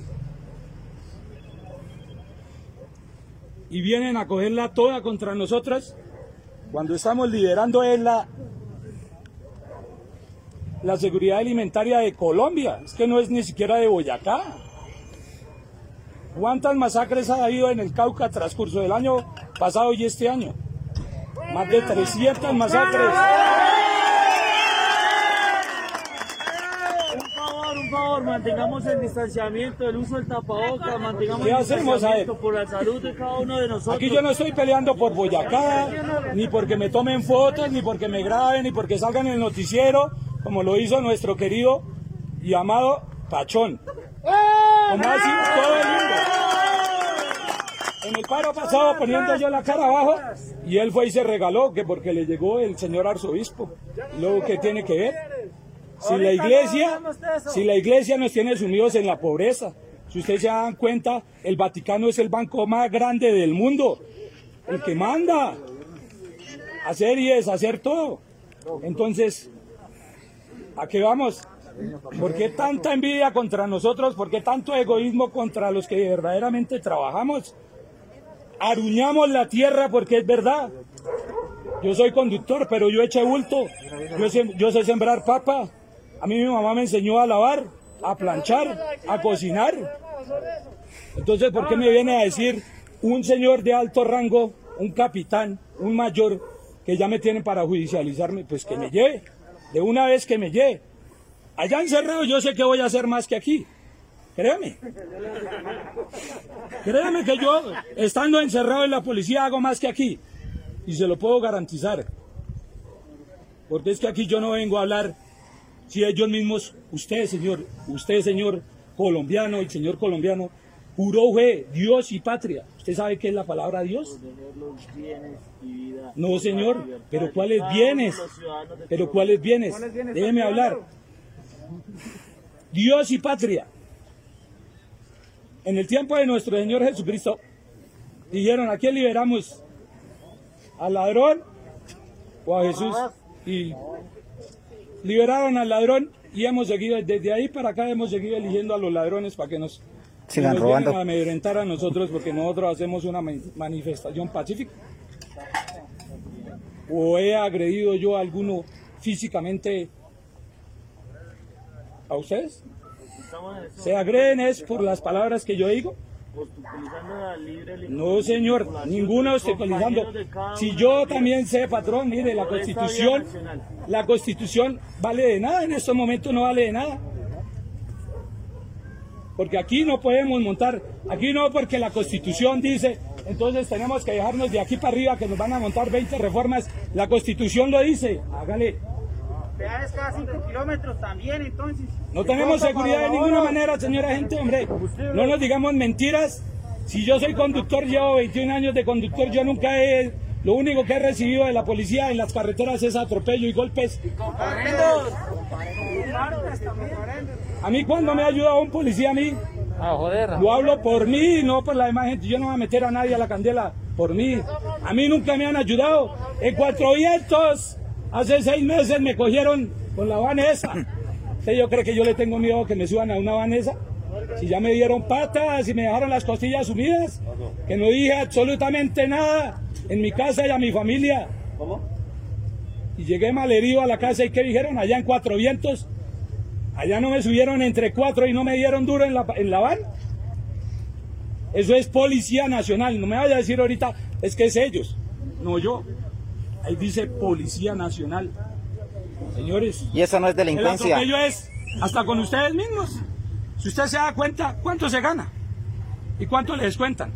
Y vienen a cogerla toda contra nosotras cuando estamos liderando en la la seguridad alimentaria de Colombia, es que no es ni siquiera de Boyacá. ¿Cuántas masacres ha habido en el Cauca transcurso del año pasado y este año? Más de 300 masacres. Un favor, un favor, mantengamos el distanciamiento, el uso del tapabocas, mantengamos ¿Qué el hacemos, distanciamiento por la salud de cada uno de nosotros. Aquí yo no estoy peleando por Boyacá, ni porque me tomen fotos, ni porque me graben, ni porque salgan en el noticiero, como lo hizo nuestro querido y amado Pachón. Como así todo el mundo. En el paro pasado poniendo yo la cara abajo y él fue y se regaló que porque le llegó el señor arzobispo. Luego, ¿qué tiene que ver? Si la iglesia, si la iglesia nos tiene sumidos en la pobreza, si ustedes se dan cuenta, el Vaticano es el banco más grande del mundo, el que manda hacer y deshacer todo. Entonces, ¿a qué vamos? ¿Por qué tanta envidia contra nosotros? ¿Por qué tanto egoísmo contra los que verdaderamente trabajamos? Aruñamos la tierra porque es verdad. Yo soy conductor, pero yo eché bulto. Yo sé, yo sé sembrar papa. A mí mi mamá me enseñó a lavar, a planchar, a cocinar. Entonces, ¿por qué me viene a decir un señor de alto rango, un capitán, un mayor, que ya me tienen para judicializarme? Pues que me lleve, de una vez que me lleve. Allá encerrado yo sé que voy a hacer más que aquí. Créame. Créame que yo, estando encerrado en la policía, hago más que aquí. Y se lo puedo garantizar. Porque es que aquí yo no vengo a hablar si ellos mismos, usted señor, usted señor colombiano, el señor colombiano, juró fe, Dios y patria. ¿Usted sabe qué es la palabra Dios? No, señor, pero ¿cuáles bienes? Pero ¿cuáles bienes? Déjeme hablar. Dios y patria. En el tiempo de nuestro Señor Jesucristo, dijeron, ¿a quién liberamos? ¿Al ladrón o a Jesús? Y liberaron al ladrón y hemos seguido, desde ahí para acá hemos seguido eligiendo a los ladrones para que nos, Sigan nos vienen robando. a amedrentar a nosotros porque nosotros hacemos una ma- manifestación pacífica. ¿O he agredido yo a alguno físicamente a ustedes? ¿Se agreden es por las palabras que yo digo? No, señor, ninguno obstaculizando. Si yo también sé, patrón, mire, la constitución, la constitución vale de nada, en estos momentos no vale de nada. Porque aquí no podemos montar, aquí no porque la constitución dice, entonces tenemos que dejarnos de aquí para arriba que nos van a montar 20 reformas. La constitución lo dice, hágale. Peajes cada 5 kilómetros también, entonces. No tenemos seguridad de ninguna manera, señora gente, hombre. No nos digamos mentiras. Si yo soy conductor, llevo 21 años de conductor, yo nunca he... Lo único que he recibido de la policía en las carreteras es atropello y golpes. A mí cuando me ha ayudado un policía a mí, lo hablo por mí, no por la demás gente. Yo no voy a meter a nadie a la candela por mí. A mí nunca me han ayudado. En cuatro vientos, hace seis meses me cogieron con la vanesa. ¿Usted yo creo que yo le tengo miedo a que me suban a una vanesa? Si ya me dieron patas y me dejaron las costillas sumidas, que no dije absolutamente nada en mi casa y a mi familia. Y llegué malherido a la casa y ¿qué dijeron? Allá en Cuatro Vientos. Allá no me subieron entre cuatro y no me dieron duro en la, en la van. Eso es Policía Nacional. No me vaya a decir ahorita, es que es ellos. No yo. Ahí dice Policía Nacional. Señores. Y eso no es El delincuencia. atropello es hasta con ustedes mismos. Si usted se da cuenta, ¿cuánto se gana? ¿Y cuánto le descuentan?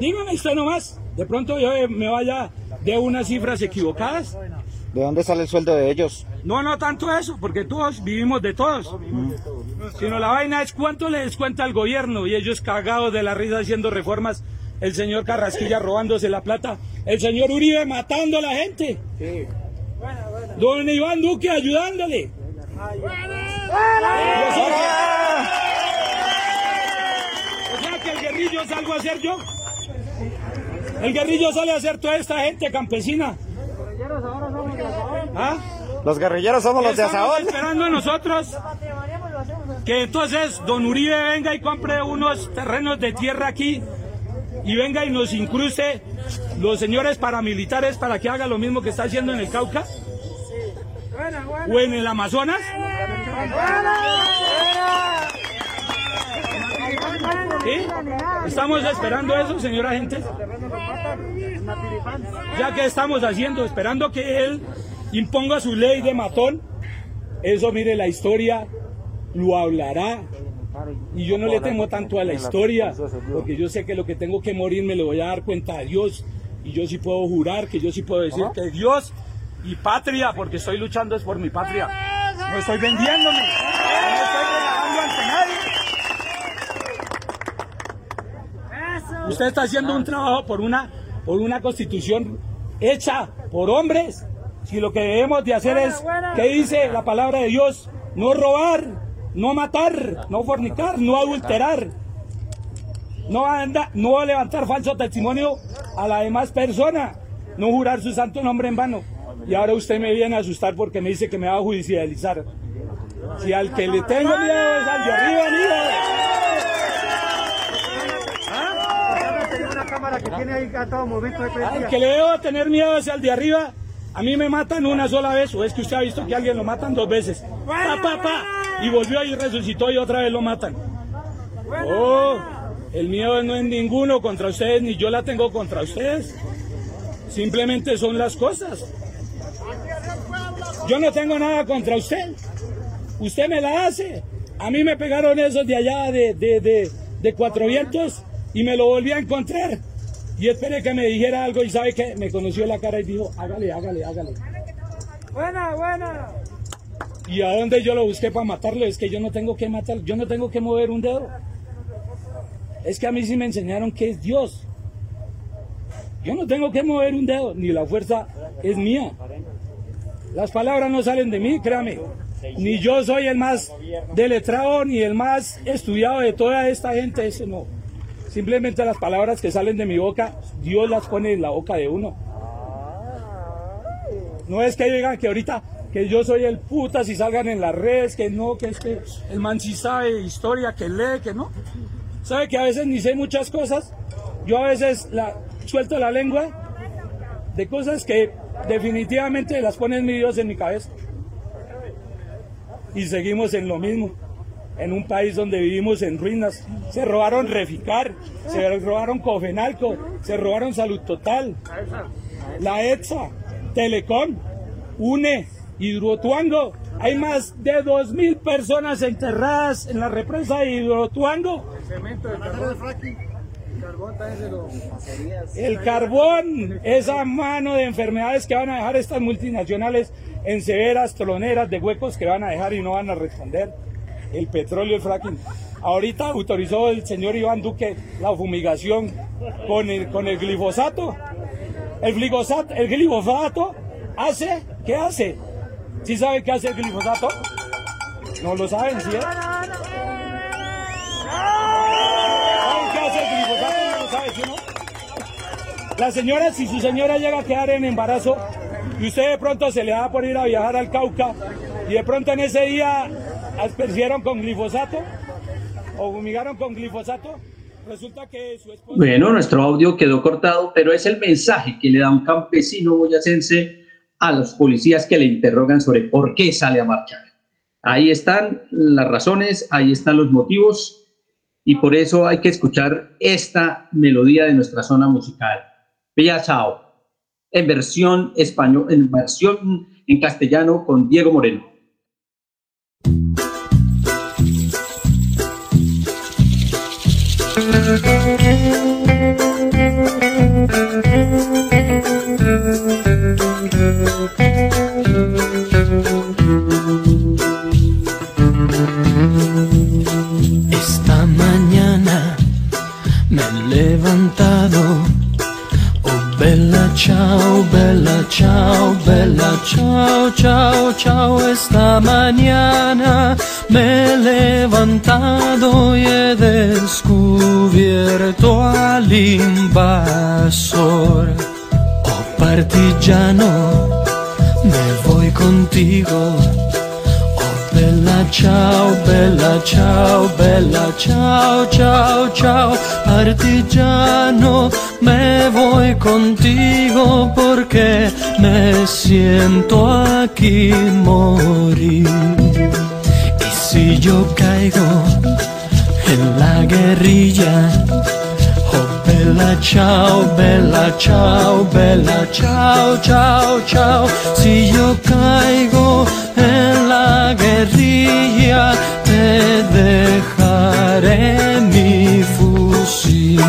Dígame usted nomás. De pronto yo eh, me vaya de unas cifras equivocadas. ¿De dónde sale el sueldo de ellos? No, no tanto eso, porque todos vivimos de todos. Sino la vaina es cuánto le descuenta al gobierno y ellos cagados de la risa haciendo reformas. El señor Carrasquilla robándose la plata. El señor Uribe matando a la gente. Don Iván Duque ayudándole. O sea que- o sea que el guerrillo salgo a hacer yo. El guerrillo sale a hacer toda esta gente campesina. ¿Ah? Los guerrilleros somos los de Asaón. esperando a nosotros que entonces don Uribe venga y compre unos terrenos de tierra aquí y venga y nos incruste los señores paramilitares para que haga lo mismo que está haciendo en el Cauca o en el Amazonas. ¿Sí? Estamos esperando eso, señora gente. Ya que estamos haciendo, esperando que él imponga su ley de matón, eso mire la historia lo hablará. Y yo no le temo tanto a la historia, porque yo sé que lo que tengo que morir me lo voy a dar cuenta a Dios. Y yo sí puedo jurar, que yo sí puedo decir que Dios y patria, porque estoy luchando es por mi patria. No estoy vendiéndome, no estoy regalando ante nadie. Usted está haciendo un trabajo por una, por una constitución hecha por hombres. Si lo que debemos de hacer es, ¿qué dice la palabra de Dios? No robar, no matar, no fornicar, no adulterar. No anda, no levantar falso testimonio a la demás persona, no jurar su santo nombre en vano. Y ahora usted me viene a asustar porque me dice que me va a judicializar. Si al que le tengo miedo es al de arriba, Una cámara que tiene ahí a todo momento de Al que le debo tener miedo es al de arriba. A mí me matan una sola vez, o es que usted ha visto que a alguien lo matan dos veces. Pa, pa, pa, y volvió y resucitó y otra vez lo matan. Oh, el miedo no es ninguno contra ustedes, ni yo la tengo contra ustedes. Simplemente son las cosas. Yo no tengo nada contra usted. Usted me la hace. A mí me pegaron esos de allá de, de, de, de Cuatro Vientos y me lo volví a encontrar. Y esperé que me dijera algo y sabe que me conoció la cara y dijo, hágale, hágale, hágale. Buena, buena. ¿Y a dónde yo lo busqué para matarlo? Es que yo no tengo que matar, yo no tengo que mover un dedo. Es que a mí sí me enseñaron que es Dios. Yo no tengo que mover un dedo, ni la fuerza es mía. Las palabras no salen de mí, créame. Ni yo soy el más deletrado ni el más estudiado de toda esta gente, ese no. Simplemente las palabras que salen de mi boca, Dios las pone en la boca de uno. No es que digan que ahorita que yo soy el putas y salgan en las redes, que no, que es que el man sí sabe historia, que lee, que no. Sabe que a veces ni sé muchas cosas. Yo a veces suelto la lengua de cosas que definitivamente las pone mi Dios en mi cabeza. Y seguimos en lo mismo. En un país donde vivimos en ruinas. Se robaron Reficar, se robaron Cofenalco, se robaron Salud Total, la ETSA, Telecom, UNE, Hidrotuango. Hay más de 2.000 personas enterradas en la represa de Hidrotuango. El carbón, esa mano de enfermedades que van a dejar estas multinacionales en severas troneras de huecos que van a dejar y no van a responder. El petróleo, el fracking. Ahorita autorizó el señor Iván Duque la fumigación con el, con el glifosato. El glifosato, el glifosato hace, ¿qué hace? ¿Sí saben qué hace el glifosato? No lo saben, ¿sí? ¿Saben qué hace el glifosato? La señora, si su señora llega a quedar en embarazo y usted de pronto se le da por ir a viajar al Cauca y de pronto en ese día aspercieron con glifosato o fumigaron con glifosato, resulta que su esposa... Bueno, nuestro audio quedó cortado, pero es el mensaje que le da un campesino boyacense a los policías que le interrogan sobre por qué sale a marchar. Ahí están las razones, ahí están los motivos y por eso hay que escuchar esta melodía de nuestra zona musical. Bella Chao, en versión español, en versión en castellano con Diego Moreno. Esta mañana me he levantado. Oh, bella ciao, bella ciao, bella ciao, ciao, ciao. Esta mañana me he levantado y he descubierto al invasor. Oh, partigiano, me voy contigo. Oh, bella ciao, bella ciao, bella ciao, ciao, ciao, partigiano, me voy contigo porque me siento aquí morir. Y si yo caigo en la guerrilla, oh, bella ciao, bella ciao, bella ciao, ciao, ciao. Si yo caigo en la guerrilla, te dejaré mi fusil.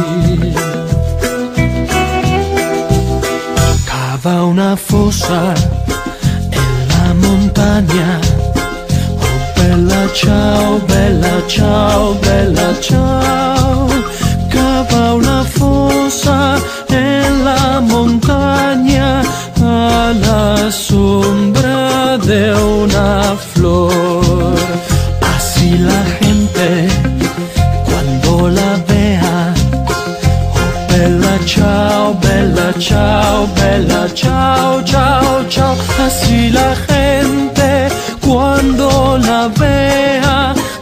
Cava una fosa en la montaña. Ciao, bella ciao, bella ciao. Cava una fosa en la montaña a la sombra de una flor. Así la gente cuando la vea Oh, bella ciao, bella ciao, bella ciao, ciao, ciao. Así la gente cuando la vea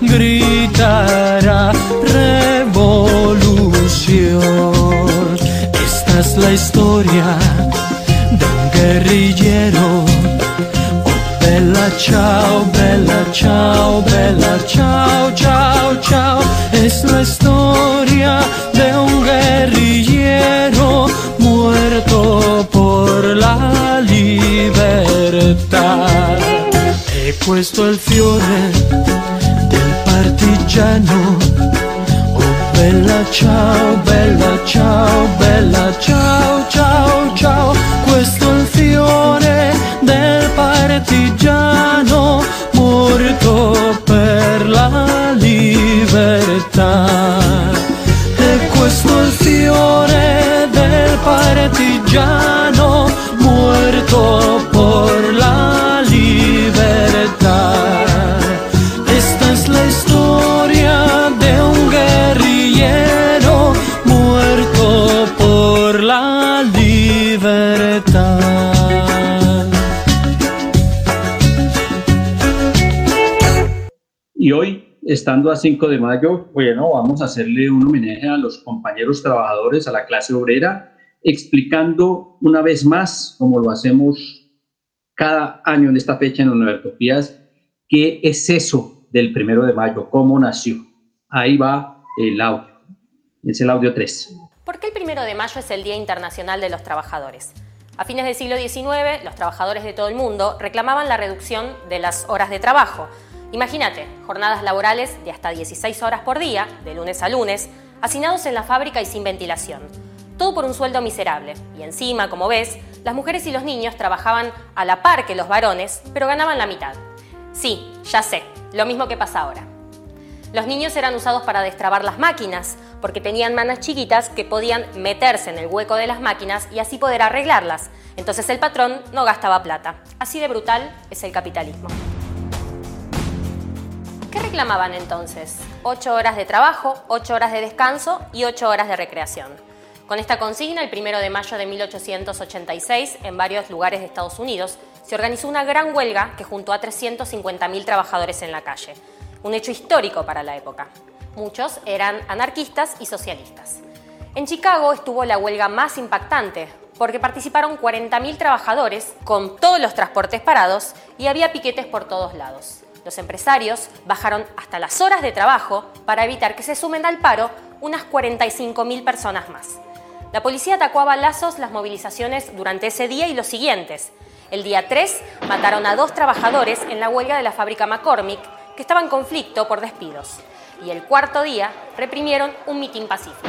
gritará revolución. Esta es la historia de un guerrillero. Oh, bella ciao, bella ciao, bella ciao, ciao, ciao. Es la historia de un guerrillero muerto por la libertad. He puesto el fiore partigiano. Oh, bella ciao, bella ciao, bella ciao, ciao, ciao. Questo è il fiore del partigiano morto per la libertà. E questo è il fiore del partigiano estando a 5 de mayo, bueno, vamos a hacerle un homenaje a los compañeros trabajadores, a la clase obrera, explicando una vez más, como lo hacemos cada año en esta fecha en Univertopías, qué es eso del primero de mayo, cómo nació. Ahí va el audio. Es el audio 3. ¿Por qué el primero de mayo es el Día Internacional de los Trabajadores? A fines del siglo XIX, los trabajadores de todo el mundo reclamaban la reducción de las horas de trabajo. Imagínate, jornadas laborales de hasta 16 horas por día, de lunes a lunes, hacinados en la fábrica y sin ventilación. Todo por un sueldo miserable. Y encima, como ves, las mujeres y los niños trabajaban a la par que los varones, pero ganaban la mitad. Sí, ya sé, lo mismo que pasa ahora. Los niños eran usados para destrabar las máquinas, porque tenían manos chiquitas que podían meterse en el hueco de las máquinas y así poder arreglarlas. Entonces el patrón no gastaba plata. Así de brutal es el capitalismo. ¿Qué reclamaban entonces? 8 horas de trabajo, 8 horas de descanso y 8 horas de recreación. Con esta consigna, el 1 de mayo de 1886, en varios lugares de Estados Unidos, se organizó una gran huelga que juntó a 350.000 trabajadores en la calle. Un hecho histórico para la época. Muchos eran anarquistas y socialistas. En Chicago estuvo la huelga más impactante, porque participaron 40.000 trabajadores con todos los transportes parados y había piquetes por todos lados. Los empresarios bajaron hasta las horas de trabajo para evitar que se sumen al paro unas 45.000 personas más. La policía atacó a balazos las movilizaciones durante ese día y los siguientes. El día 3 mataron a dos trabajadores en la huelga de la fábrica McCormick que estaba en conflicto por despidos. Y el cuarto día reprimieron un mitin pacífico.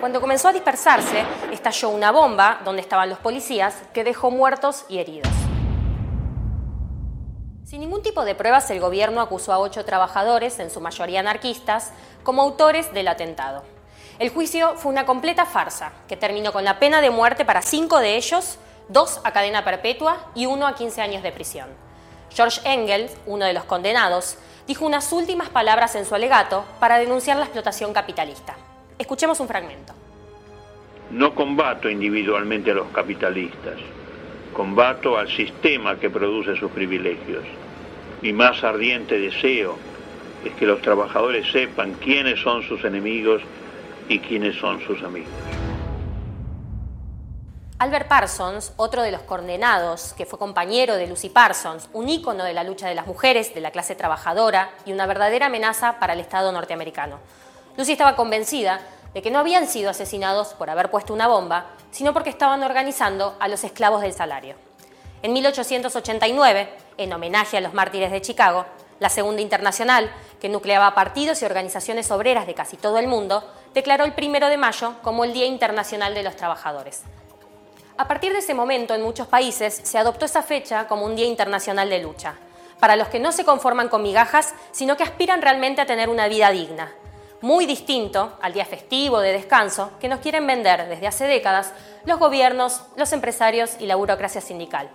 Cuando comenzó a dispersarse, estalló una bomba donde estaban los policías que dejó muertos y heridos. Sin ningún tipo de pruebas, el gobierno acusó a ocho trabajadores, en su mayoría anarquistas, como autores del atentado. El juicio fue una completa farsa, que terminó con la pena de muerte para cinco de ellos, dos a cadena perpetua y uno a 15 años de prisión. George Engels, uno de los condenados, dijo unas últimas palabras en su alegato para denunciar la explotación capitalista. Escuchemos un fragmento. No combato individualmente a los capitalistas, combato al sistema que produce sus privilegios. Mi más ardiente deseo es que los trabajadores sepan quiénes son sus enemigos y quiénes son sus amigos. Albert Parsons, otro de los condenados, que fue compañero de Lucy Parsons, un ícono de la lucha de las mujeres, de la clase trabajadora y una verdadera amenaza para el Estado norteamericano. Lucy estaba convencida de que no habían sido asesinados por haber puesto una bomba, sino porque estaban organizando a los esclavos del salario. En 1889, en homenaje a los mártires de Chicago, la Segunda Internacional, que nucleaba partidos y organizaciones obreras de casi todo el mundo, declaró el primero de mayo como el Día Internacional de los Trabajadores. A partir de ese momento, en muchos países se adoptó esa fecha como un Día Internacional de Lucha, para los que no se conforman con migajas, sino que aspiran realmente a tener una vida digna. Muy distinto al día festivo de descanso que nos quieren vender desde hace décadas los gobiernos, los empresarios y la burocracia sindical.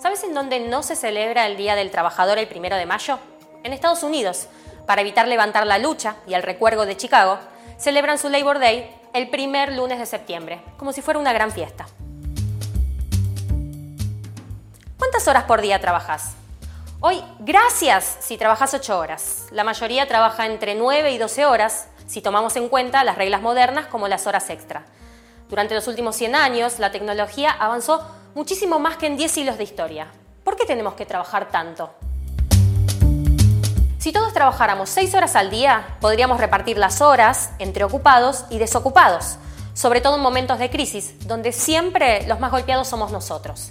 ¿Sabes en dónde no se celebra el Día del Trabajador el primero de mayo? En Estados Unidos, para evitar levantar la lucha y el recuerdo de Chicago, celebran su Labor Day el primer lunes de septiembre, como si fuera una gran fiesta. ¿Cuántas horas por día trabajas? Hoy, gracias si trabajas 8 horas. La mayoría trabaja entre 9 y 12 horas, si tomamos en cuenta las reglas modernas como las horas extra. Durante los últimos 100 años, la tecnología avanzó muchísimo más que en 10 siglos de historia. ¿Por qué tenemos que trabajar tanto? Si todos trabajáramos 6 horas al día, podríamos repartir las horas entre ocupados y desocupados, sobre todo en momentos de crisis, donde siempre los más golpeados somos nosotros.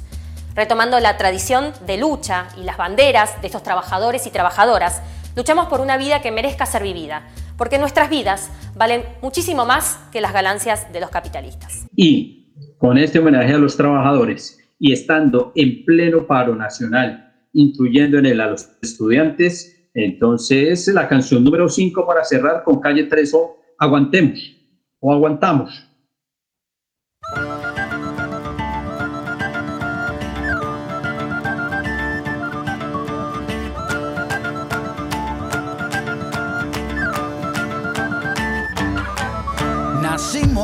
Retomando la tradición de lucha y las banderas de estos trabajadores y trabajadoras, luchamos por una vida que merezca ser vivida, porque nuestras vidas valen muchísimo más que las ganancias de los capitalistas. Y con este homenaje a los trabajadores y estando en pleno paro nacional, incluyendo en él a los estudiantes, entonces, la canción número 5 para cerrar con calle 3 o Aguantemos o Aguantamos.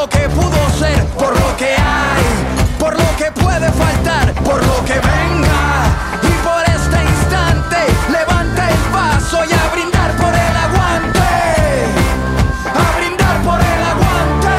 lo que pudo ser, por lo que hay, por lo que puede faltar, por lo que venga y por este instante levanta el paso y a brindar por el aguante. A brindar por el aguante.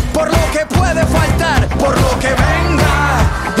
por lo que puede faltar, por lo que venga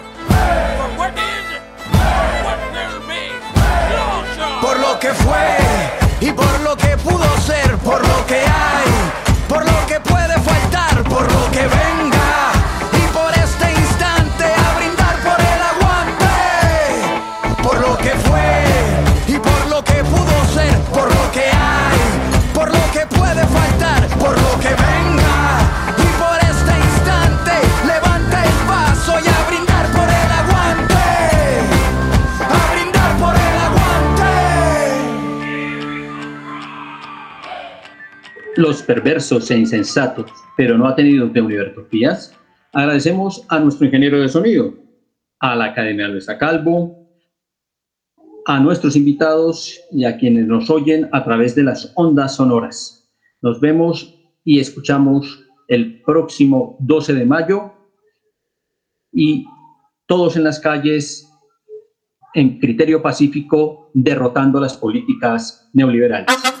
Que fue y por lo que pudo ser, por lo que hay, por lo que Los perversos e insensatos, pero no atenidos de Univertopías, agradecemos a nuestro ingeniero de sonido, a la Academia Luisa Calvo, a nuestros invitados y a quienes nos oyen a través de las ondas sonoras. Nos vemos y escuchamos el próximo 12 de mayo y todos en las calles en criterio pacífico derrotando las políticas neoliberales.